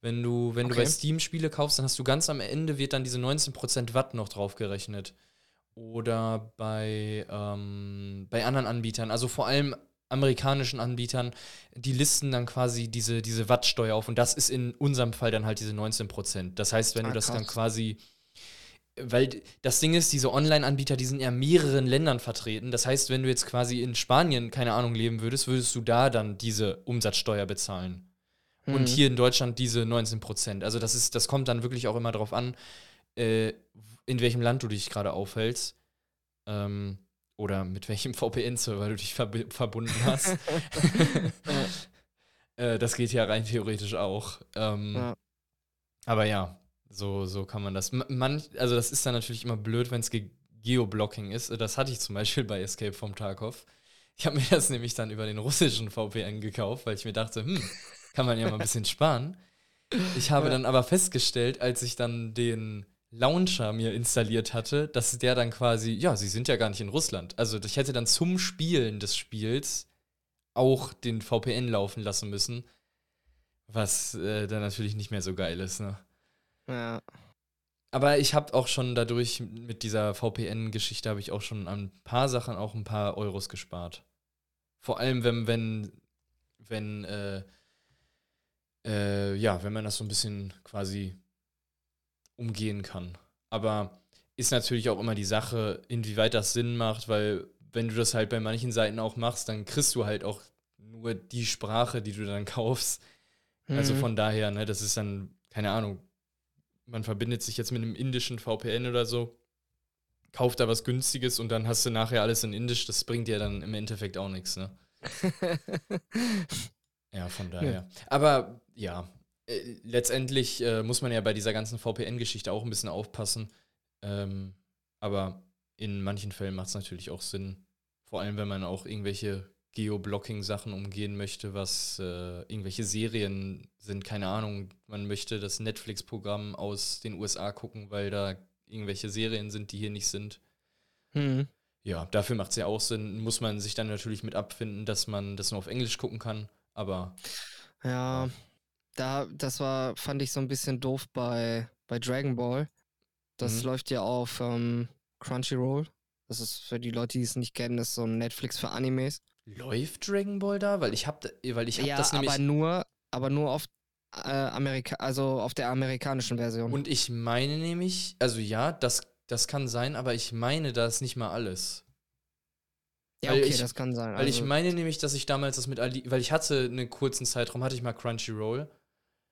Wenn du, wenn du Okay. bei Steam Spiele kaufst, dann hast du ganz am Ende wird dann diese 19% Watt noch draufgerechnet. Oder bei, ähm, bei anderen Anbietern, also vor allem amerikanischen Anbietern, die listen dann quasi diese, diese Wattsteuer auf. Und das ist in unserem Fall dann halt diese 19%. Das heißt, wenn Ah, du das dann krass. quasi weil das Ding ist, diese Online-Anbieter, die sind ja in mehreren Ländern vertreten. Das heißt, wenn du jetzt quasi in Spanien, keine Ahnung, leben würdest, würdest du da dann diese Umsatzsteuer bezahlen. Und Mhm. hier in Deutschland diese 19 Prozent. Also das ist, das kommt dann wirklich auch immer drauf an, äh, in welchem Land du dich gerade aufhältst. Ähm, oder mit welchem VPN-Server du dich verbi- verbunden hast. äh, das geht ja rein theoretisch auch. Ähm, Ja. Aber ja, so, so kann man das. Man, also das ist dann natürlich immer blöd, wenn es ge Geoblocking ist. Das hatte ich zum Beispiel bei Escape from Tarkov. Ich habe mir das nämlich dann über den russischen VPN gekauft, weil ich mir dachte, hm, kann man ja mal ein bisschen sparen. Ich habe dann aber festgestellt, als ich dann den Launcher mir installiert hatte, dass der dann quasi, ja, sie sind ja gar nicht in Russland. Also ich hätte dann zum Spielen des Spiels auch den VPN laufen lassen müssen, was äh, dann natürlich nicht mehr so geil ist, ne? Ja. Aber ich habe auch schon dadurch mit dieser VPN-Geschichte habe ich auch schon an ein paar Sachen auch ein paar Euros gespart. Vor allem, wenn, wenn, wenn, äh, äh, ja, wenn man das so ein bisschen quasi umgehen kann. Aber ist natürlich auch immer die Sache, inwieweit das Sinn macht, weil wenn du das halt bei manchen Seiten auch machst, dann kriegst du halt auch nur die Sprache, die du dann kaufst. Also mhm. Also von daher, ne, das ist dann, keine Ahnung, man verbindet sich jetzt mit einem indischen VPN oder so, kauft da was Günstiges und dann hast du nachher alles in Indisch, das bringt dir dann im Endeffekt auch nichts, ne? ja, von daher. Ja. Aber ja, äh, letztendlich äh, muss man ja bei dieser ganzen VPN-Geschichte auch ein bisschen aufpassen. Ähm, aber in manchen Fällen macht es natürlich auch Sinn, vor allem wenn man auch irgendwelche Geoblocking-Sachen umgehen möchte, was äh, irgendwelche Serien sind, keine Ahnung, man möchte das Netflix-Programm aus den USA gucken, weil da irgendwelche Serien sind, die hier nicht sind. Mhm. Ja, dafür macht es ja auch Sinn. Muss man sich dann natürlich mit abfinden, dass man das nur auf Englisch gucken kann, aber. Ja. Da, das war, fand ich so ein bisschen doof bei, bei Dragon Ball. Das mhm. läuft ja auf ähm, Crunchyroll. Das ist für die Leute, die es nicht kennen, ist so ein Netflix für Animes. Läuft Dragon Ball da? Weil ich habe weil ich hab ja, das nämlich. Aber nur, aber nur auf äh, Amerika, also auf der amerikanischen Version. Und ich meine nämlich, also ja, das, das kann sein, aber ich meine, da ist nicht mal alles. Ja, weil okay, ich, das kann sein. Weil also, ich meine nämlich, dass ich damals das mit Ali, weil ich hatte einen kurzen Zeitraum, hatte ich mal Crunchyroll.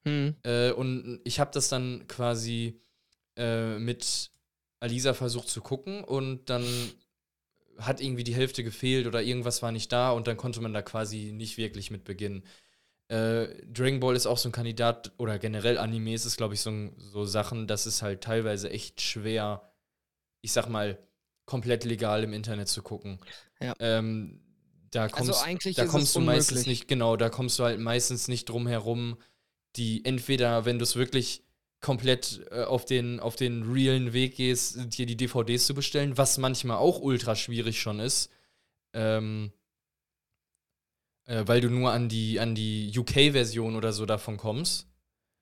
Hm. Äh, und ich habe das dann quasi äh, mit Alisa versucht zu gucken und dann hat irgendwie die Hälfte gefehlt oder irgendwas war nicht da und dann konnte man da quasi nicht wirklich mit beginnen. Äh, Dragon Ball ist auch so ein Kandidat oder generell Animes ist, glaube ich, so, so Sachen, das ist halt teilweise echt schwer, ich sag mal, komplett legal im Internet zu gucken. Ja. Ähm, da also kommst, also da kommst du unmöglich. meistens nicht, genau, da kommst du halt meistens nicht drum herum, die entweder, wenn du es wirklich komplett äh, auf, den, auf den realen Weg gehst, dir die DVDs zu bestellen, was manchmal auch ultra schwierig schon ist. Ähm, äh, weil du nur an die, an die UK-Version oder so davon kommst.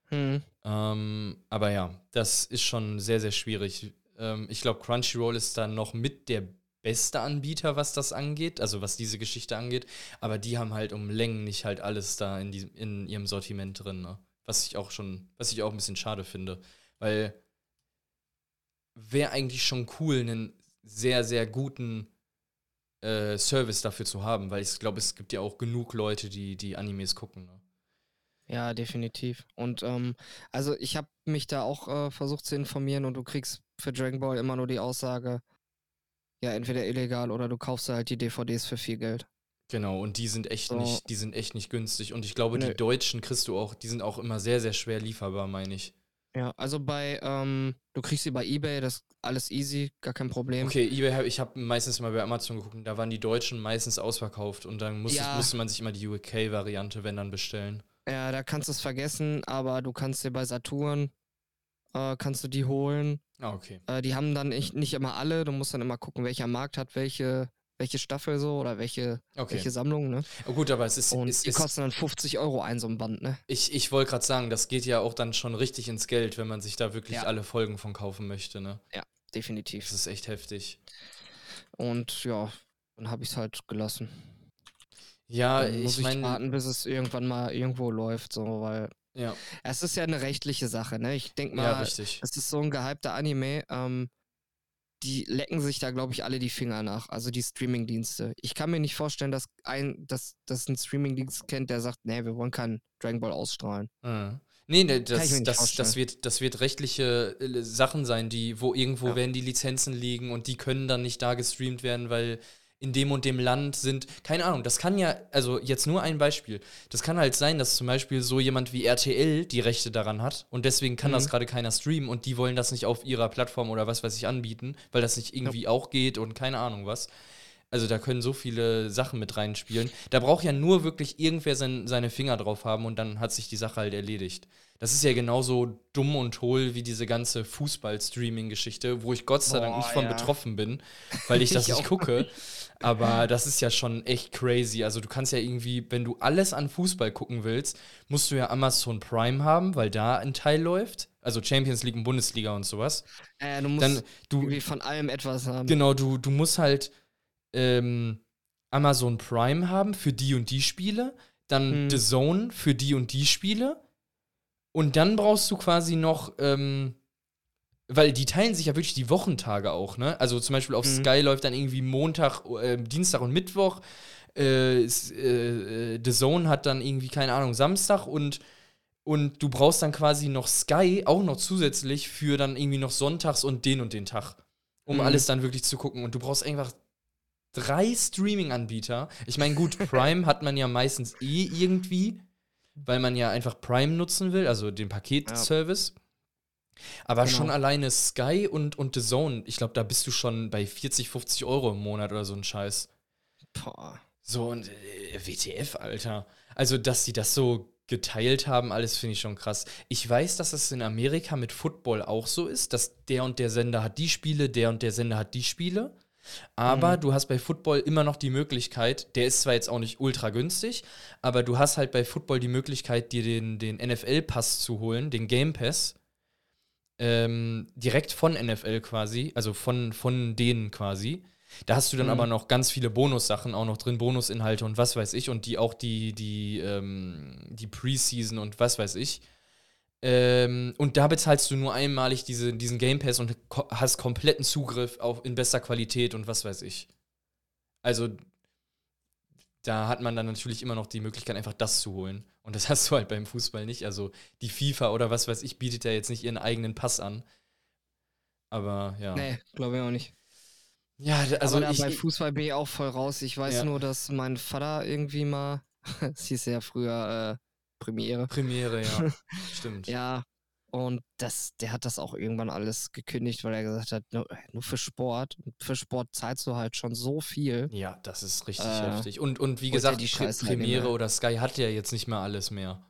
Hm. Ähm, aber ja, das ist schon sehr, sehr schwierig. Ähm, ich glaube, Crunchyroll ist da noch mit der beste Anbieter, was das angeht, also was diese Geschichte angeht. Aber die haben halt um Längen nicht halt alles da in, die, in ihrem Sortiment drin. Ne? Was ich auch schon, was ich auch ein bisschen schade finde. Weil wäre eigentlich schon cool, einen sehr, sehr guten äh, Service dafür zu haben, weil ich glaube, es gibt ja auch genug Leute, die die Animes gucken. Ne? Ja, definitiv. Und ähm, also ich habe mich da auch äh, versucht zu informieren und du kriegst für Dragon Ball immer nur die Aussage, ja, entweder illegal oder du kaufst halt die DVDs für viel Geld. Genau, und die sind echt so. nicht, die sind echt nicht günstig. Und ich glaube, Nö. die deutschen kriegst du auch, die sind auch immer sehr, sehr schwer lieferbar, meine ich. Ja, also bei, ähm, du kriegst sie bei Ebay, das ist alles easy, gar kein Problem. Okay, Ebay, ich habe meistens mal bei Amazon geguckt, da waren die Deutschen meistens ausverkauft und dann musste, ja. musste man sich immer die UK-Variante, wenn dann, bestellen. Ja, da kannst du es vergessen, aber du kannst dir bei Saturn, äh, kannst du die holen. Ah, okay. Äh, die haben dann nicht, nicht immer alle, du musst dann immer gucken, welcher Markt hat welche welche Staffel so oder welche, okay. welche Sammlung, ne? Oh gut, aber es ist. Und es, die kosten dann 50 Euro ein, so ein Band, ne? Ich, ich wollte gerade sagen, das geht ja auch dann schon richtig ins Geld, wenn man sich da wirklich ja. alle Folgen von kaufen möchte, ne? Ja, definitiv. Das ist echt heftig. Und ja, dann habe ich es halt gelassen. Ja, dann muss ich meine. warten, bis es irgendwann mal irgendwo läuft, so, weil. Ja. Es ist ja eine rechtliche Sache, ne? Ich denke mal, ja, es ist so ein gehypter Anime. Ähm, die lecken sich da, glaube ich, alle die Finger nach. Also die Streamingdienste. Ich kann mir nicht vorstellen, dass ein, dass, dass ein Streamingdienst kennt, der sagt, nee, wir wollen keinen Dragon Ball ausstrahlen. Mhm. Nee, nee das, das, das, wird, das wird rechtliche äh, Sachen sein, die, wo irgendwo ja. werden die Lizenzen liegen und die können dann nicht da gestreamt werden, weil in dem und dem Land sind. Keine Ahnung, das kann ja, also jetzt nur ein Beispiel. Das kann halt sein, dass zum Beispiel so jemand wie RTL die Rechte daran hat und deswegen kann mhm. das gerade keiner streamen und die wollen das nicht auf ihrer Plattform oder was weiß ich anbieten, weil das nicht irgendwie ja. auch geht und keine Ahnung was. Also da können so viele Sachen mit reinspielen. Da braucht ja nur wirklich irgendwer sein, seine Finger drauf haben und dann hat sich die Sache halt erledigt. Das ist ja genauso dumm und hohl wie diese ganze Fußball-Streaming-Geschichte, wo ich Gott sei Dank nicht von ja. betroffen bin, weil ich das ich nicht gucke. Aber das ist ja schon echt crazy. Also du kannst ja irgendwie, wenn du alles an Fußball gucken willst, musst du ja Amazon Prime haben, weil da ein Teil läuft. Also Champions League und Bundesliga und sowas. Äh, du musst Dann, du, irgendwie von allem etwas haben. Genau, du, du musst halt ähm, Amazon Prime haben für die und die Spiele, dann hm. The Zone für die und die Spiele. Und dann brauchst du quasi noch, ähm, weil die teilen sich ja wirklich die Wochentage auch, ne? Also zum Beispiel auf mhm. Sky läuft dann irgendwie Montag, äh, Dienstag und Mittwoch. Äh, äh, The Zone hat dann irgendwie, keine Ahnung, Samstag und, und du brauchst dann quasi noch Sky auch noch zusätzlich für dann irgendwie noch Sonntags und den und den Tag, um mhm. alles dann wirklich zu gucken. Und du brauchst einfach drei Streaming-Anbieter. Ich meine, gut, Prime hat man ja meistens eh irgendwie, weil man ja einfach Prime nutzen will, also den Paketservice. Ja. Aber genau. schon alleine Sky und, und The Zone, ich glaube, da bist du schon bei 40, 50 Euro im Monat oder so ein Scheiß. Boah. So, und äh, WTF, Alter. Also, dass die das so geteilt haben, alles finde ich schon krass. Ich weiß, dass es in Amerika mit Football auch so ist, dass der und der Sender hat die Spiele, der und der Sender hat die Spiele. Aber mhm. du hast bei Football immer noch die Möglichkeit, der ist zwar jetzt auch nicht ultra günstig, aber du hast halt bei Football die Möglichkeit, dir den, den NFL-Pass zu holen, den Game Pass, ähm, direkt von NFL quasi, also von, von denen quasi. Da hast du dann mhm. aber noch ganz viele Bonussachen auch noch drin, Bonusinhalte und was weiß ich und die auch die, die, ähm, die Preseason und was weiß ich. Ähm, und da bezahlst du nur einmalig diese, diesen Game Pass und hast kompletten Zugriff auf in bester Qualität und was weiß ich. Also da hat man dann natürlich immer noch die Möglichkeit, einfach das zu holen. Und das hast du halt beim Fußball nicht. Also die FIFA oder was weiß ich bietet ja jetzt nicht ihren eigenen Pass an. Aber ja. Nee, glaube ich auch nicht. Ja, also Aber ich, bei Fußball bin ich auch voll raus. Ich weiß ja. nur, dass mein Vater irgendwie mal, es hieß ja früher äh, Premiere. Premiere, ja. Stimmt. Ja, und das, der hat das auch irgendwann alles gekündigt, weil er gesagt hat, nur, nur für Sport. Und für Sport zahlst du halt schon so viel. Ja, das ist richtig äh, heftig. Und, und wie gesagt, die Premiere oder Sky hat ja jetzt nicht mehr alles mehr.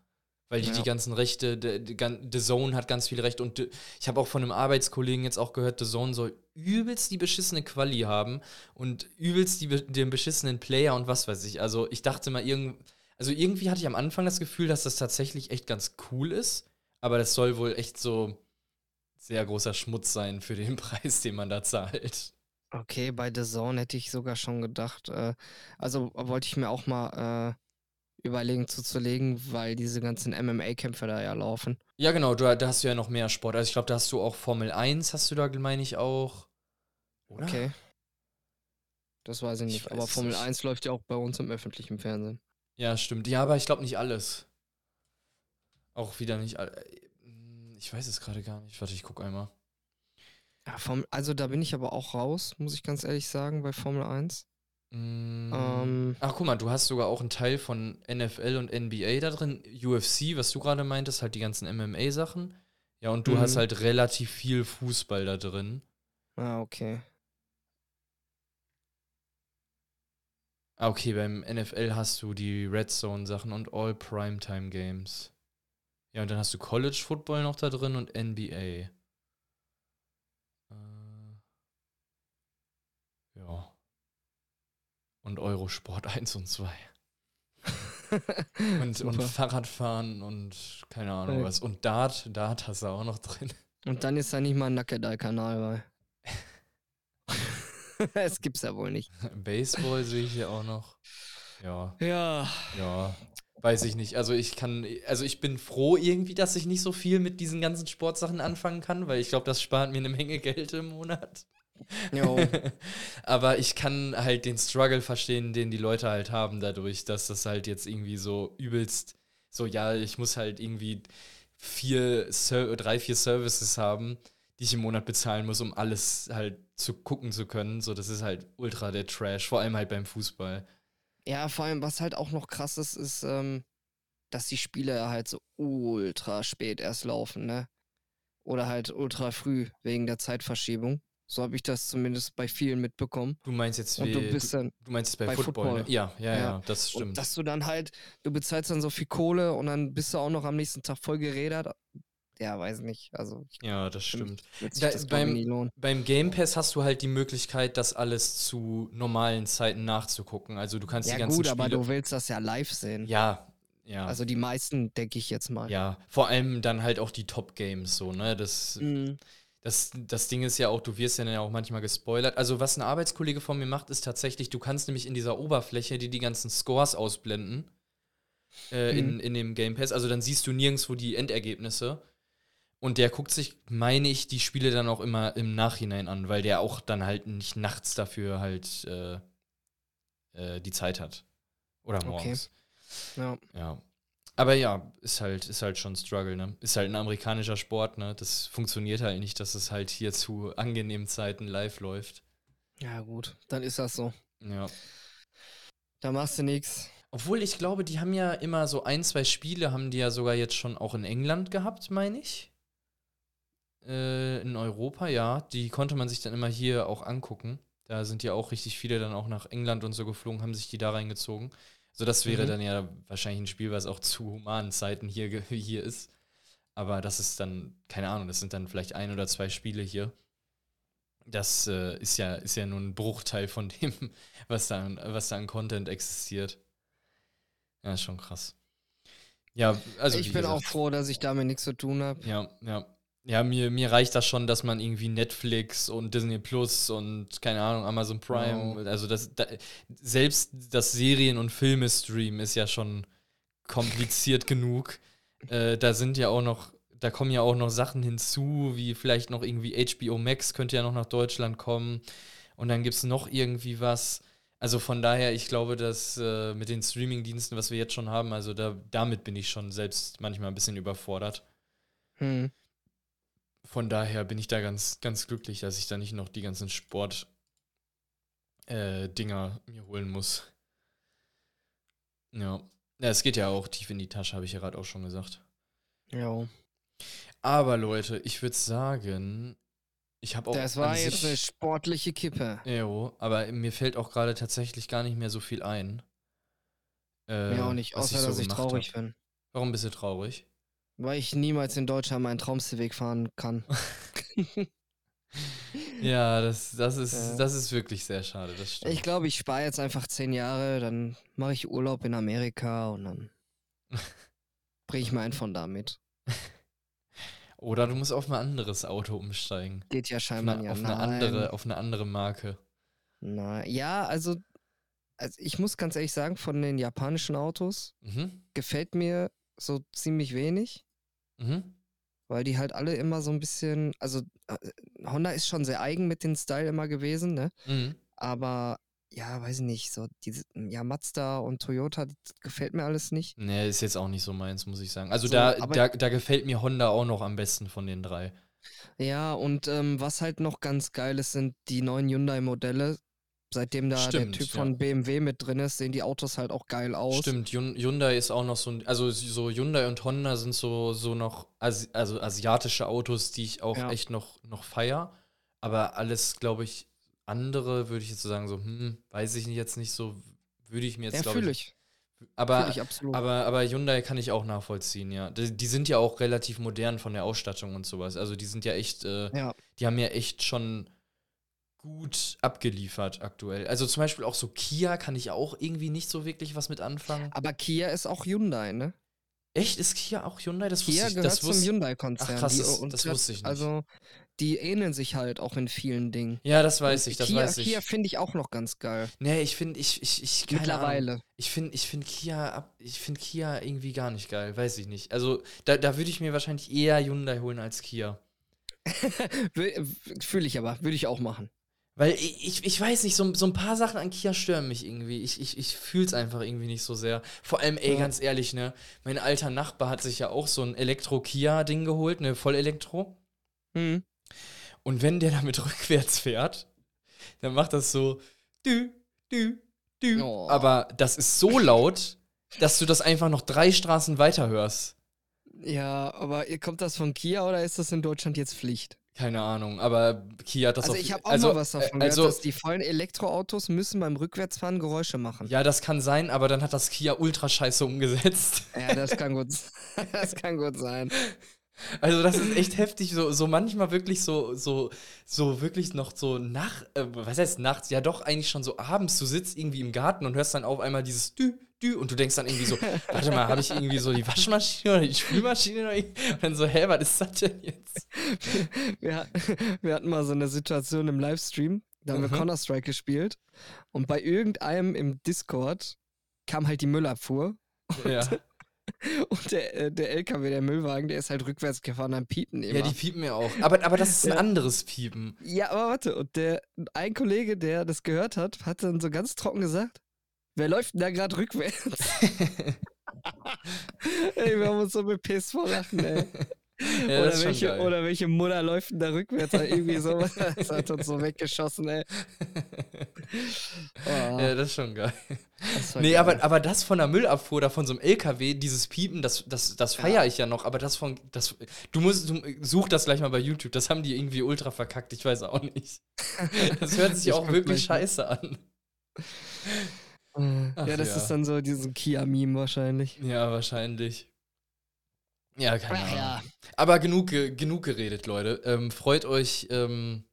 Weil die ja. die ganzen Rechte, The Zone hat ganz viele Rechte und ich habe auch von einem Arbeitskollegen jetzt auch gehört, The Zone soll übelst die beschissene Quali haben und übelst die, den beschissenen Player und was weiß ich. Also ich dachte mal, irgend, also irgendwie hatte ich am Anfang das Gefühl, dass das tatsächlich echt ganz cool ist, aber das soll wohl echt so sehr großer Schmutz sein für den Preis, den man da zahlt. Okay, bei The Zone hätte ich sogar schon gedacht, äh, also wollte ich mir auch mal äh, überlegen zuzulegen, weil diese ganzen MMA-Kämpfe da ja laufen. Ja, genau, da, da hast du ja noch mehr Sport. Also ich glaube, da hast du auch Formel 1, hast du da, meine ich, auch. Oder? Okay. Das weiß ich nicht, ich weiß aber Formel nicht. 1 läuft ja auch bei uns im öffentlichen Fernsehen. Ja, stimmt. Ja, aber ich glaube nicht alles. Auch wieder nicht. Ich weiß es gerade gar nicht. Warte, ich gucke einmal. Ja, Formel, also da bin ich aber auch raus, muss ich ganz ehrlich sagen, bei Formel 1. Mm. Ähm, Ach, guck mal, du hast sogar auch einen Teil von NFL und NBA da drin. UFC, was du gerade meintest, halt die ganzen MMA-Sachen. Ja, und du mhm. hast halt relativ viel Fußball da drin. Ah, okay. Ah, okay, beim NFL hast du die Red Zone Sachen und All Primetime Games. Ja, und dann hast du College Football noch da drin und NBA. Äh, ja. Und Eurosport 1 und 2. und, und Fahrradfahren und keine Ahnung okay. was. Und Dart, Dart hast du auch noch drin. Und dann ist da nicht mal ein Nackedei-Kanal bei. das gibt's ja wohl nicht. Baseball sehe ich hier auch noch. Ja. Ja. Ja. Weiß ich nicht. Also ich kann, also ich bin froh irgendwie, dass ich nicht so viel mit diesen ganzen Sportsachen anfangen kann, weil ich glaube, das spart mir eine Menge Geld im Monat. Jo. Aber ich kann halt den Struggle verstehen, den die Leute halt haben dadurch, dass das halt jetzt irgendwie so übelst, so ja, ich muss halt irgendwie vier, drei, vier Services haben, die ich im Monat bezahlen muss, um alles halt zu gucken zu können. So, das ist halt ultra der Trash, vor allem halt beim Fußball. Ja, vor allem, was halt auch noch krass ist, ist, ähm, dass die Spiele halt so ultra spät erst laufen, ne? Oder halt ultra früh wegen der Zeitverschiebung. So habe ich das zumindest bei vielen mitbekommen. Du meinst jetzt wie, du bist dann du meinst jetzt bei, bei Football, Football. Ne? Ja, ja, ja, Ja. das stimmt. Und dass du dann halt, du bezahlst dann so viel Kohle und dann bist du auch noch am nächsten Tag voll gerädert. Ja, weiß nicht. Also, ja, das Stimmt. Da- das beim-. Beim Game Pass hast du halt die Möglichkeit, das alles zu normalen Zeiten nachzugucken. Also du kannst die Ja, ganzen gut, aber Spiele. du willst das ja live sehen. ja, ja. Also die meisten, denke ich jetzt mal. ja, vor allem dann halt auch die Top-Games so, ne? Das, Mhm. das, das Ding ist ja auch, du wirst ja dann ja auch manchmal gespoilert. Also, was ein Arbeitskollege von mir macht, ist tatsächlich, du kannst nämlich in dieser Oberfläche die, die ganzen Scores ausblenden. Äh, in, Mhm. in dem Game Pass. Also, dann siehst du nirgendwo die Endergebnisse. Und der guckt sich, meine ich, die Spiele dann auch immer im Nachhinein an, weil der auch dann halt nicht nachts dafür halt äh, äh, die Zeit hat. Oder Okay. morgens. Ja. Ja. Aber ja, ist halt, ist halt schon Struggle, ne? Ist halt ein amerikanischer Sport, ne? Das funktioniert halt nicht, dass es halt hier zu angenehmen Zeiten live läuft. ja, gut, dann ist das so. Ja. Da machst du nichts. Obwohl ich glaube, die haben ja immer so ein, zwei Spiele, haben die ja sogar jetzt schon auch in England gehabt, meine ich. Äh, in Europa, ja. Die konnte man sich dann immer hier auch angucken. Da sind ja auch richtig viele dann auch nach England und so geflogen, haben sich die da reingezogen. So, das wäre Mhm. dann ja wahrscheinlich ein Spiel, was auch zu humanen Zeiten hier, hier ist. Aber das ist dann, keine Ahnung, das sind dann vielleicht ein oder zwei Spiele hier. Das äh, ist, ja, ist ja nur ein Bruchteil von dem, was da, an- was da an Content existiert. Ja, ist schon krass. Ja, also ich bin auch gesagt, froh, dass ich damit nichts zu tun habe. Ja, ja. Ja, mir, mir reicht das schon, dass man irgendwie Netflix und Disney Plus und keine Ahnung, Amazon Prime, Genau. also das, da, selbst das Serien- und Filme-Stream ist ja schon kompliziert genug. Äh, da sind ja auch noch, da kommen ja auch noch Sachen hinzu, wie vielleicht noch irgendwie HBO Max könnte ja noch nach Deutschland kommen. Und dann gibt es noch irgendwie was. Also von daher, ich glaube, dass äh, mit den Streaming-Diensten, was wir jetzt schon haben, also da, damit bin ich schon selbst manchmal ein bisschen überfordert. Hm. Von daher bin ich da ganz, ganz glücklich, dass ich da nicht noch die ganzen Sport äh, mir holen muss. Ja. Ja, es geht ja auch tief in die Tasche, habe ich ja gerade auch schon gesagt. Ja. Aber Leute, ich würde sagen, ich habe auch. Das war jetzt sich- eine sportliche Kippe. Jo, aber mir fällt auch gerade tatsächlich gar nicht mehr so viel ein. Äh, Mir auch nicht, was außer so dass ich traurig hab. bin. Warum bist du traurig? Weil ich niemals in Deutschland meinen Traumseeweg fahren kann. Ja, das, das, ist, Ja. das ist wirklich sehr schade. Ich glaube, ich spare jetzt einfach zehn Jahre, dann mache ich Urlaub in Amerika und dann bringe ich mir einen von da mit. Oder du musst auf ein anderes Auto umsteigen. Geht ja Auf scheinbar eine, ja. auf, eine andere, auf eine andere Marke. Na, ja, also, also ich muss ganz ehrlich sagen, von den japanischen Autos Mhm. gefällt mir so ziemlich wenig, Mhm. weil die halt alle immer so ein bisschen, also äh, Honda ist schon sehr eigen mit dem Style immer gewesen, ne? Mhm. Aber ja, weiß ich nicht, so diese, ja, Mazda und Toyota, das gefällt mir alles nicht. Nee, ist jetzt auch nicht so meins, muss ich sagen. Also So, da, da, da gefällt mir Honda auch noch am besten von den drei. Ja, und ähm, was halt noch ganz geil ist, sind die neuen Hyundai-Modelle. Seitdem da Stimmt, der Typ ja. von BMW mit drin ist, sehen die Autos halt auch geil aus. Stimmt, Hyun- Hyundai ist auch noch so ein, also so Hyundai und Honda sind so, so noch, Asi also asiatische Autos, die ich auch Ja. echt noch, noch feier. Aber alles, glaube ich, andere würde ich jetzt so sagen, so, hm, weiß ich jetzt nicht so, würde ich mir jetzt, Ja, glaube ich. ich. Aber, ich absolut. aber, aber Hyundai kann ich auch nachvollziehen, ja. Die, die sind ja auch relativ modern von der Ausstattung und sowas. Also die sind ja echt, äh, ja, die haben ja echt schon gut abgeliefert aktuell. Also zum Beispiel auch so Kia kann ich auch irgendwie nicht so wirklich was mit anfangen. aber Kia ist auch Hyundai, ne? Echt? Ist Kia auch Hyundai? Das Kia wusste ich, gehört das zum Hyundai-Konzern. Ach, krass, das- das wusste ich nicht. Also, die ähneln sich halt auch in vielen Dingen. Ja, das weiß Und ich, das Kia, weiß ich. Kia finde ich auch noch ganz geil. nee, ich finde, ich, ich, ich, keine Ahnung. Mittlerweile. Ich finde, ich finde Kia, ich finde Kia irgendwie gar nicht geil, weiß ich nicht. Also, da, da würde ich mir wahrscheinlich eher Hyundai holen als Kia. Fühle ich aber, würde ich auch machen. Weil ich, ich, weiß nicht, so, so ein paar Sachen an Kia stören mich irgendwie. Ich, ich, ich fühle es einfach irgendwie nicht so sehr. Vor allem, ey, Ja. ganz ehrlich, ne? Mein alter Nachbar hat sich ja auch so ein Elektro-Kia-Ding geholt, ne? Vollelektro. Hm. Und wenn der damit rückwärts fährt, dann macht das so dü, dü, dü. Oh. Aber das ist so laut, dass du das einfach noch drei Straßen weiter hörst. Ja, aber kommt das von Kia oder ist das in Deutschland jetzt Pflicht? Keine Ahnung, aber Kia hat das Also ich habe auch also, mal was davon also, gehört, dass die vollen Elektroautos müssen beim Rückwärtsfahren Geräusche machen. Ja, das kann sein, aber dann hat das Kia ultra scheiße umgesetzt. Ja, das kann gut, das kann gut sein. Also das ist echt heftig, so, so manchmal wirklich so, so, so wirklich noch so nach, äh, was heißt nachts, ja doch eigentlich schon so abends, du sitzt irgendwie im Garten und hörst dann auf einmal dieses Dü, Dü und du denkst dann irgendwie so, warte mal, habe ich irgendwie so die Waschmaschine oder die Spülmaschine oder irgendwie? und dann so, hä, was ist das denn jetzt? Wir, wir hatten mal so eine Situation im Livestream, da haben Mhm. wir Counter-Strike gespielt und bei irgendeinem im Discord kam halt die Müllabfuhr Ja, und der, äh, der LKW, der Müllwagen, der ist halt rückwärts gefahren, dann piepen immer. ja, die piepen mir auch. Aber, aber das ist ein Ja. anderes Piepen. Ja, aber warte, und der, ein Kollege, der das gehört hat, hat dann so ganz trocken gesagt, wer läuft denn da gerade rückwärts? ey, wir haben uns so bepisst vor Lachen, ey. Ja, oder, welche, oder welche Mutter läuft denn da rückwärts? Irgendwie sowas. Das hat uns so weggeschossen, ey. Oh, Ja, das ist schon geil. das Nee, geil. aber, aber das von der Müllabfuhr oder von so einem LKW, dieses Piepen, das, das, das feiere ich ja noch, aber das von, das, du musst, du, such das gleich mal bei YouTube, das haben die irgendwie ultra verkackt, ich weiß auch nicht. Das hört sich Ich auch wirklich scheiße an. Äh, Ach ja, das ja. ist dann so diesen Kia-Meme wahrscheinlich. Ja, wahrscheinlich. Ja, keine Ach Ahnung. ja. Aber genug, ge- genug geredet, Leute. Ähm, freut euch, ähm,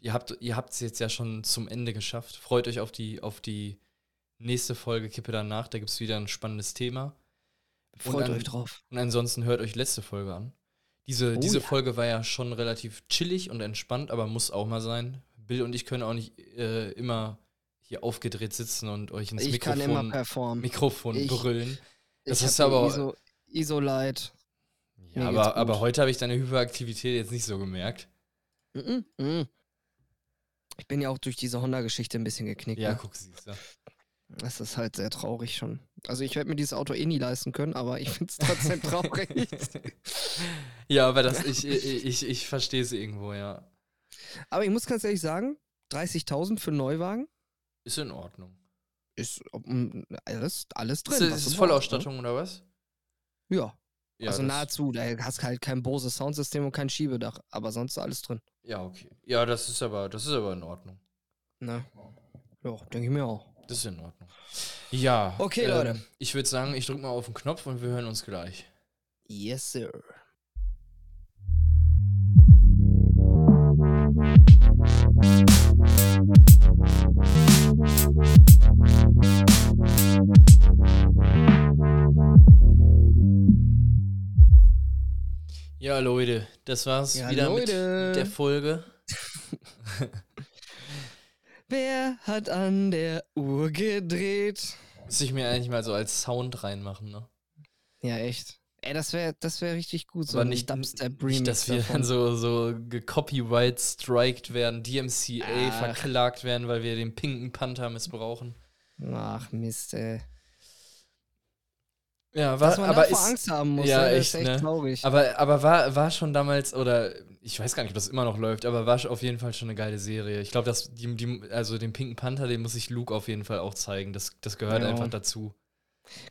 ihr habt ihr es jetzt ja schon zum Ende geschafft. Freut euch auf die, auf die nächste Folge Kippe danach. Da gibt es wieder ein spannendes Thema. Freut an- euch drauf. Und ansonsten hört euch letzte Folge an. Diese, Oh diese ja. Folge war ja schon relativ chillig und entspannt, aber muss auch mal sein. Bill und ich können auch nicht äh, immer hier aufgedreht sitzen und euch ins Ich kann immer Mikrofon, performen. Mikrofon Ich- brüllen. Das ist aber- die Iso, Isolite. Ja, Mir aber, aber heute habe ich deine Hyperaktivität jetzt nicht so gemerkt. Mhm, mhm. Ich bin ja auch durch diese Honda-Geschichte ein bisschen geknickt. Ja, ne? guck, siehst du. Das ist halt sehr traurig schon. Also ich werde mir dieses Auto eh nie leisten können, aber ich finde es trotzdem traurig. ja, aber das, ich, ich, ich, ich verstehe es irgendwo, ja. Aber ich muss ganz ehrlich sagen, 30.000 für einen Neuwagen Ist in Ordnung. ist mm, alles, alles drin. ist, ist brauchst, Vollausstattung oder was? Ne? Ja, Ja, also nahezu. Da hast halt kein Bose Soundsystem und kein Schiebedach, aber sonst alles drin. Ja, okay. Ja, das ist aber, das ist aber in Ordnung. Ne? Ja, denke ich mir auch. Das ist in Ordnung. Ja. ähm, Okay, Leute. Ich würde sagen, ich drücke mal auf den Knopf und wir hören uns gleich. Yes, sir. Ja, Leute, das war's Ja, wieder Leute. mit der Folge. Wer hat an der Uhr gedreht? Müsste ich mir eigentlich mal so als Sound reinmachen, ne? Ja, echt. Ey, das wäre das wär richtig gut. So Aber nicht, Dubstep-Remix nicht, dass wir davon. dann so, so gecopyright-striked werden, DMCA Ach. verklagt werden, weil wir den pinken Panther missbrauchen. Ach, Mist, ey. Ja, war, man aber davor ist, Angst haben muss, ja, ne? echt, ist echt ne? traurig. aber, aber war, war schon damals, oder ich weiß gar nicht, ob das immer noch läuft, aber war auf jeden Fall schon eine geile Serie. Ich glaube, dass die, die, also den pinken Panther, den muss ich Luke auf jeden Fall auch zeigen. Das, das gehört Ja. einfach dazu.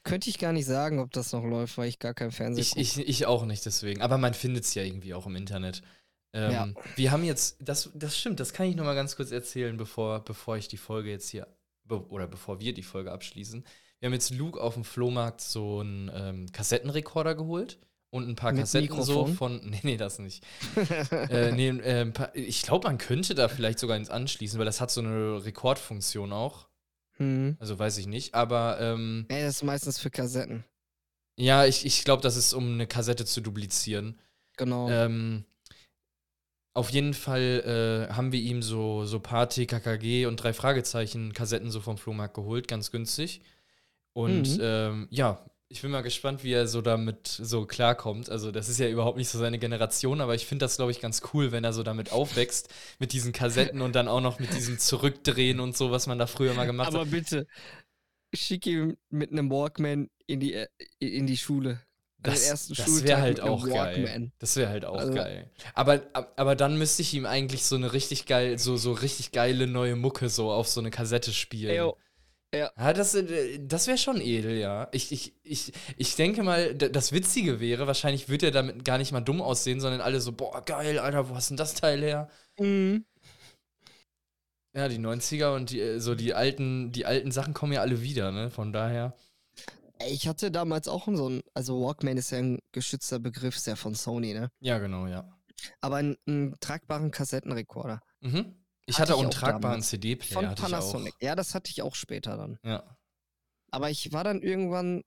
Könnte ich gar nicht sagen, ob das noch läuft, weil ich gar kein Fernsehen Ich, gucke. ich, ich auch nicht deswegen. Aber man findet es ja irgendwie auch im Internet. Ähm, Ja. Wir haben jetzt, das, das stimmt, das kann ich noch mal ganz kurz erzählen, bevor, bevor ich die Folge jetzt hier, be oder bevor wir die Folge abschließen. Wir haben jetzt Luke auf dem Flohmarkt so einen ähm, Kassettenrekorder geholt und ein paar Mit Kassetten so Mikrofon? von. Nee, nee, das nicht. äh, nee, äh, ich glaube, man könnte da vielleicht sogar ins anschließen, weil das hat so eine Rekordfunktion auch. hm. Also weiß ich nicht. Aber ähm, Ey, das ist meistens für Kassetten. ja, ich, ich glaube, das ist, um eine Kassette zu duplizieren. Genau. Ähm, auf jeden Fall äh, haben wir ihm so, so paar TKKG und drei Fragezeichen-Kassetten so vom Flohmarkt geholt, ganz günstig. Und Mhm. ähm, ja, ich bin mal gespannt, wie er so damit so klarkommt. Also, das ist ja überhaupt nicht so seine Generation, aber ich finde das, glaube ich, ganz cool, wenn er so damit aufwächst, mit diesen Kassetten und dann auch noch mit diesem Zurückdrehen und so, was man da früher mal gemacht Aber hat. bitte, schick ihn mit einem Walkman in die, äh, in die Schule. den Das, das wäre halt einem auch geil. Das wäre halt auch Also- geil. Aber, ab- aber dann müsste ich ihm eigentlich so eine richtig geil, so, so richtig geile neue Mucke so auf so eine Kassette spielen. Jo. Ja, das, äh, das wäre schon edel, ja. Ich, ich, ich, ich denke mal, das Witzige wäre, wahrscheinlich wird er damit gar nicht mal dumm aussehen, sondern alle so, boah, geil, Alter, wo hast denn das Teil her? Mhm. Ja, die 90er und die, äh, so die alten, die alten Sachen kommen ja alle wieder, ne? Von daher. Ich hatte damals auch so ein, also Walkman ist ja ein geschützter Begriff, ist ja von Sony, ne? Ja, genau, ja. Aber einen, einen tragbaren Kassettenrekorder. Mhm. Ich Hatte hatte auch einen tragbaren. CD-Player. Von Panasonic. Ja, das hatte ich auch später dann. Ja. Aber ich war dann irgendwann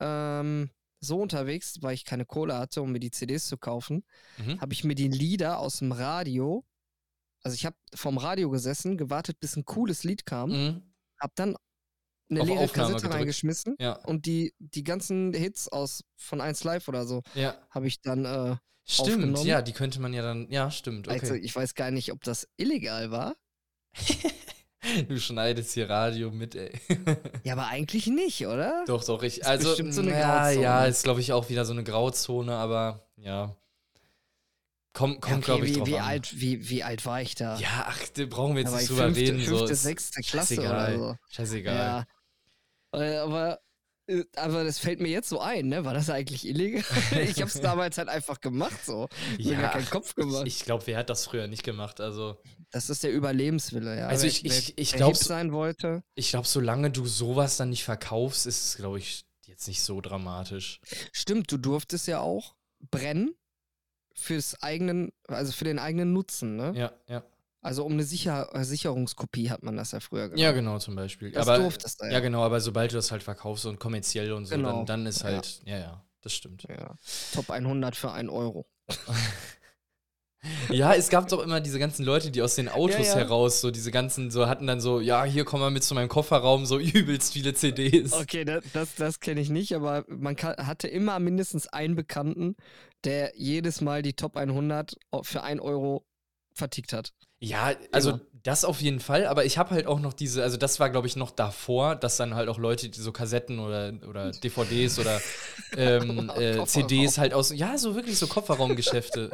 ähm, so unterwegs, weil ich keine Kohle hatte, um mir die CDs zu kaufen, Mhm. habe ich mir die Lieder aus dem Radio, also ich habe vom Radio gesessen, gewartet, bis ein cooles Lied kam, Mhm. habe dann eine Auf leere Aufnahme Kassette gedrückt. reingeschmissen Ja, und die, die ganzen Hits aus von 1 Live oder so ja. habe ich dann, äh, Stimmt, Aufgenommen. ja, die könnte man ja dann. Ja, stimmt, okay. also ich weiß gar nicht, ob das illegal war. du schneidest hier Radio mit, ey. Ja, aber eigentlich nicht, oder? doch, doch, ich. Ist Also, so eine ja, ja, ist, glaube ich, auch wieder so eine Grauzone, aber ja. Komm, Ja, kommt, okay, glaube ich, wie, drauf wie, an. alt, wie, wie alt war ich da? Ja, ach, brauchen wir jetzt nicht ich drüber fünfte, reden. so, fünfte ist sechste Klasse scheißegal. oder so. Scheißegal. Ja. Äh, Aber, äh, aber das fällt mir jetzt so ein, ne? War das eigentlich illegal? ich hab's damals halt einfach gemacht so. Mir gar keinen Kopf gemacht. Ich, ich glaube, wer hat das früher nicht gemacht? Also, Das ist der Überlebenswille, ja. Also Wer- ich- ich- ich wer glaub, hip sein wollte. ich glaube, solange du sowas dann nicht verkaufst, ist es, glaube ich, jetzt nicht so dramatisch. Stimmt, du durftest ja auch brennen fürs eigenen, also für den eigenen Nutzen, ne? Ja, ja. Also um eine Sicher äh, Sicherungskopie hat man das ja früher gemacht. Ja, genau, zum Beispiel. Das aber, durftest du ja. ja, genau, aber sobald du das halt verkaufst und kommerziell und so, Genau. dann, dann ist Ja. halt, ja, ja, das stimmt. Ja. Top 100 für 1 Euro. Ja, es gab doch immer diese ganzen Leute, die aus den Autos Ja, ja. heraus, so diese ganzen, so hatten dann so, ja, hier komm mal mit zu meinem Kofferraum, so übelst viele CDs. Okay, das, das, das kenne ich nicht, aber man kann, hatte immer mindestens einen Bekannten, der jedes Mal die Top 100 für 1 Euro vertickt hat. Ja, also Immer. das auf jeden Fall, aber ich habe halt auch noch diese, also das war glaube ich noch davor, dass dann halt auch Leute, die so Kassetten oder, oder DVDs oder ähm, äh. CDs halt aus, ja, so wirklich so Kofferraumgeschäfte.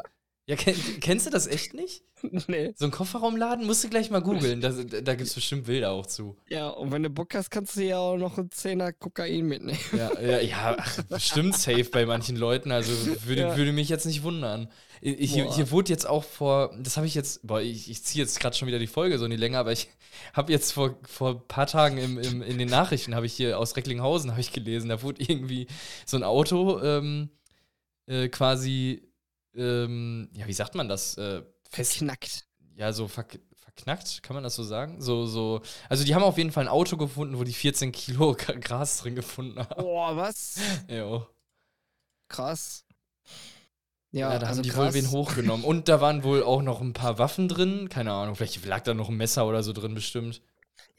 Ja, kenn, kennst du das echt nicht? nee. So ein Kofferraumladen musst du gleich mal googeln, da, da gibt es bestimmt Bilder auch zu. Ja, und wenn du Bock hast, kannst du ja auch noch einen Zehner Kokain mitnehmen. Ja, ja, ja ach, bestimmt safe bei manchen Leuten, also würde, Ja. würde mich jetzt nicht wundern. Ich, hier, hier wurde jetzt auch vor, das habe ich jetzt, boah, ich, ich ziehe jetzt gerade schon wieder die Folge so in die Länge, aber ich habe jetzt vor, vor ein paar Tagen im, im, in den Nachrichten, habe ich hier aus Recklinghausen, habe ich gelesen, da wurde irgendwie so ein Auto ähm, äh, quasi, ähm, ja, wie sagt man das? Äh, fest, Knackt. ja, so verk verknackt, kann man das so sagen? So, so, also die haben auf jeden Fall ein Auto gefunden, wo die 14 Kilo Gra- Gras drin gefunden haben. Boah, was? Jo. Krass. Ja, Ja, da also haben die krass. wohl wen hochgenommen. Und da waren wohl auch noch ein paar Waffen drin. Keine Ahnung, vielleicht lag da noch ein Messer oder so drin bestimmt.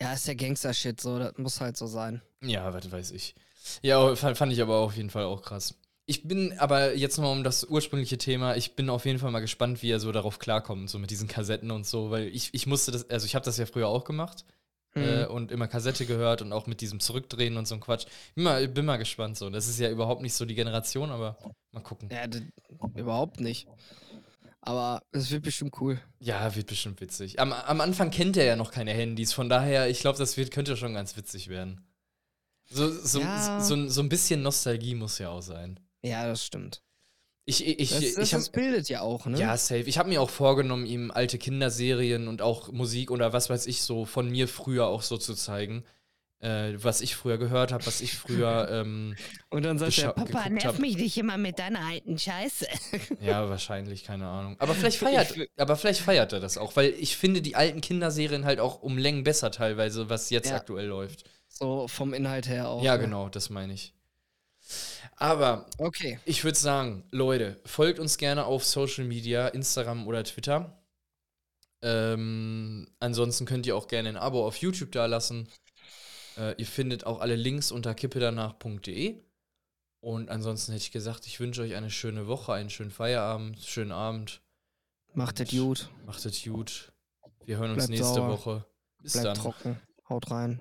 Ja, ist ja Gangster-Shit, so, das muss halt so sein. Ja, was weiß ich. Ja, fand ich aber auf jeden Fall auch krass. Ich bin aber jetzt mal um das ursprüngliche Thema, ich bin auf jeden Fall mal gespannt, wie er so darauf klarkommt, so mit diesen Kassetten und so, weil ich, ich musste das, also ich habe das ja früher auch gemacht äh, Hm. und immer Kassette gehört und auch mit diesem Zurückdrehen und so ein Quatsch. Bin mal, bin mal gespannt so. Das ist ja überhaupt nicht so die Generation, aber mal gucken. Ja, überhaupt nicht. Aber es wird bestimmt cool. Ja, wird bestimmt witzig. Am, am Anfang kennt er ja noch keine Handys, von daher, ich glaube, das wird, könnte schon ganz witzig werden. So, so, Ja. so, so ein bisschen Nostalgie muss ja auch sein. Ja, das stimmt. Ich, ich, Das, ich, das, ich hab, das bildet ja auch, ne? ja, safe. Ich habe mir auch vorgenommen, ihm alte Kinderserien und auch Musik oder was weiß ich so von mir früher auch so zu zeigen. Äh, was ich früher gehört habe, was ich früher, ähm, Und dann sagt er, Papa, nerv hab. mich nicht immer mit deiner alten Scheiße. ja, wahrscheinlich, keine Ahnung. Aber vielleicht Ich- feiert, aber vielleicht feiert er das auch, weil ich finde die alten Kinderserien halt auch um Längen besser teilweise, was jetzt Ja. aktuell läuft. So vom Inhalt her auch. Ja, ne? genau, das meine ich. Aber Okay. ich würde sagen, Leute, folgt uns gerne auf Social Media, Instagram oder Twitter. Ähm, ansonsten könnt ihr auch gerne ein Abo auf YouTube dalassen. Äh, ihr findet auch alle Links unter kippedanach.de. Und ansonsten hätte ich gesagt, ich wünsche euch eine schöne Woche, einen schönen Feierabend, schönen Abend. Macht es gut. Macht es gut. Wir hören uns Bleibt nächste sauer. Woche. Bis Bleibt dann. trocken. Haut rein.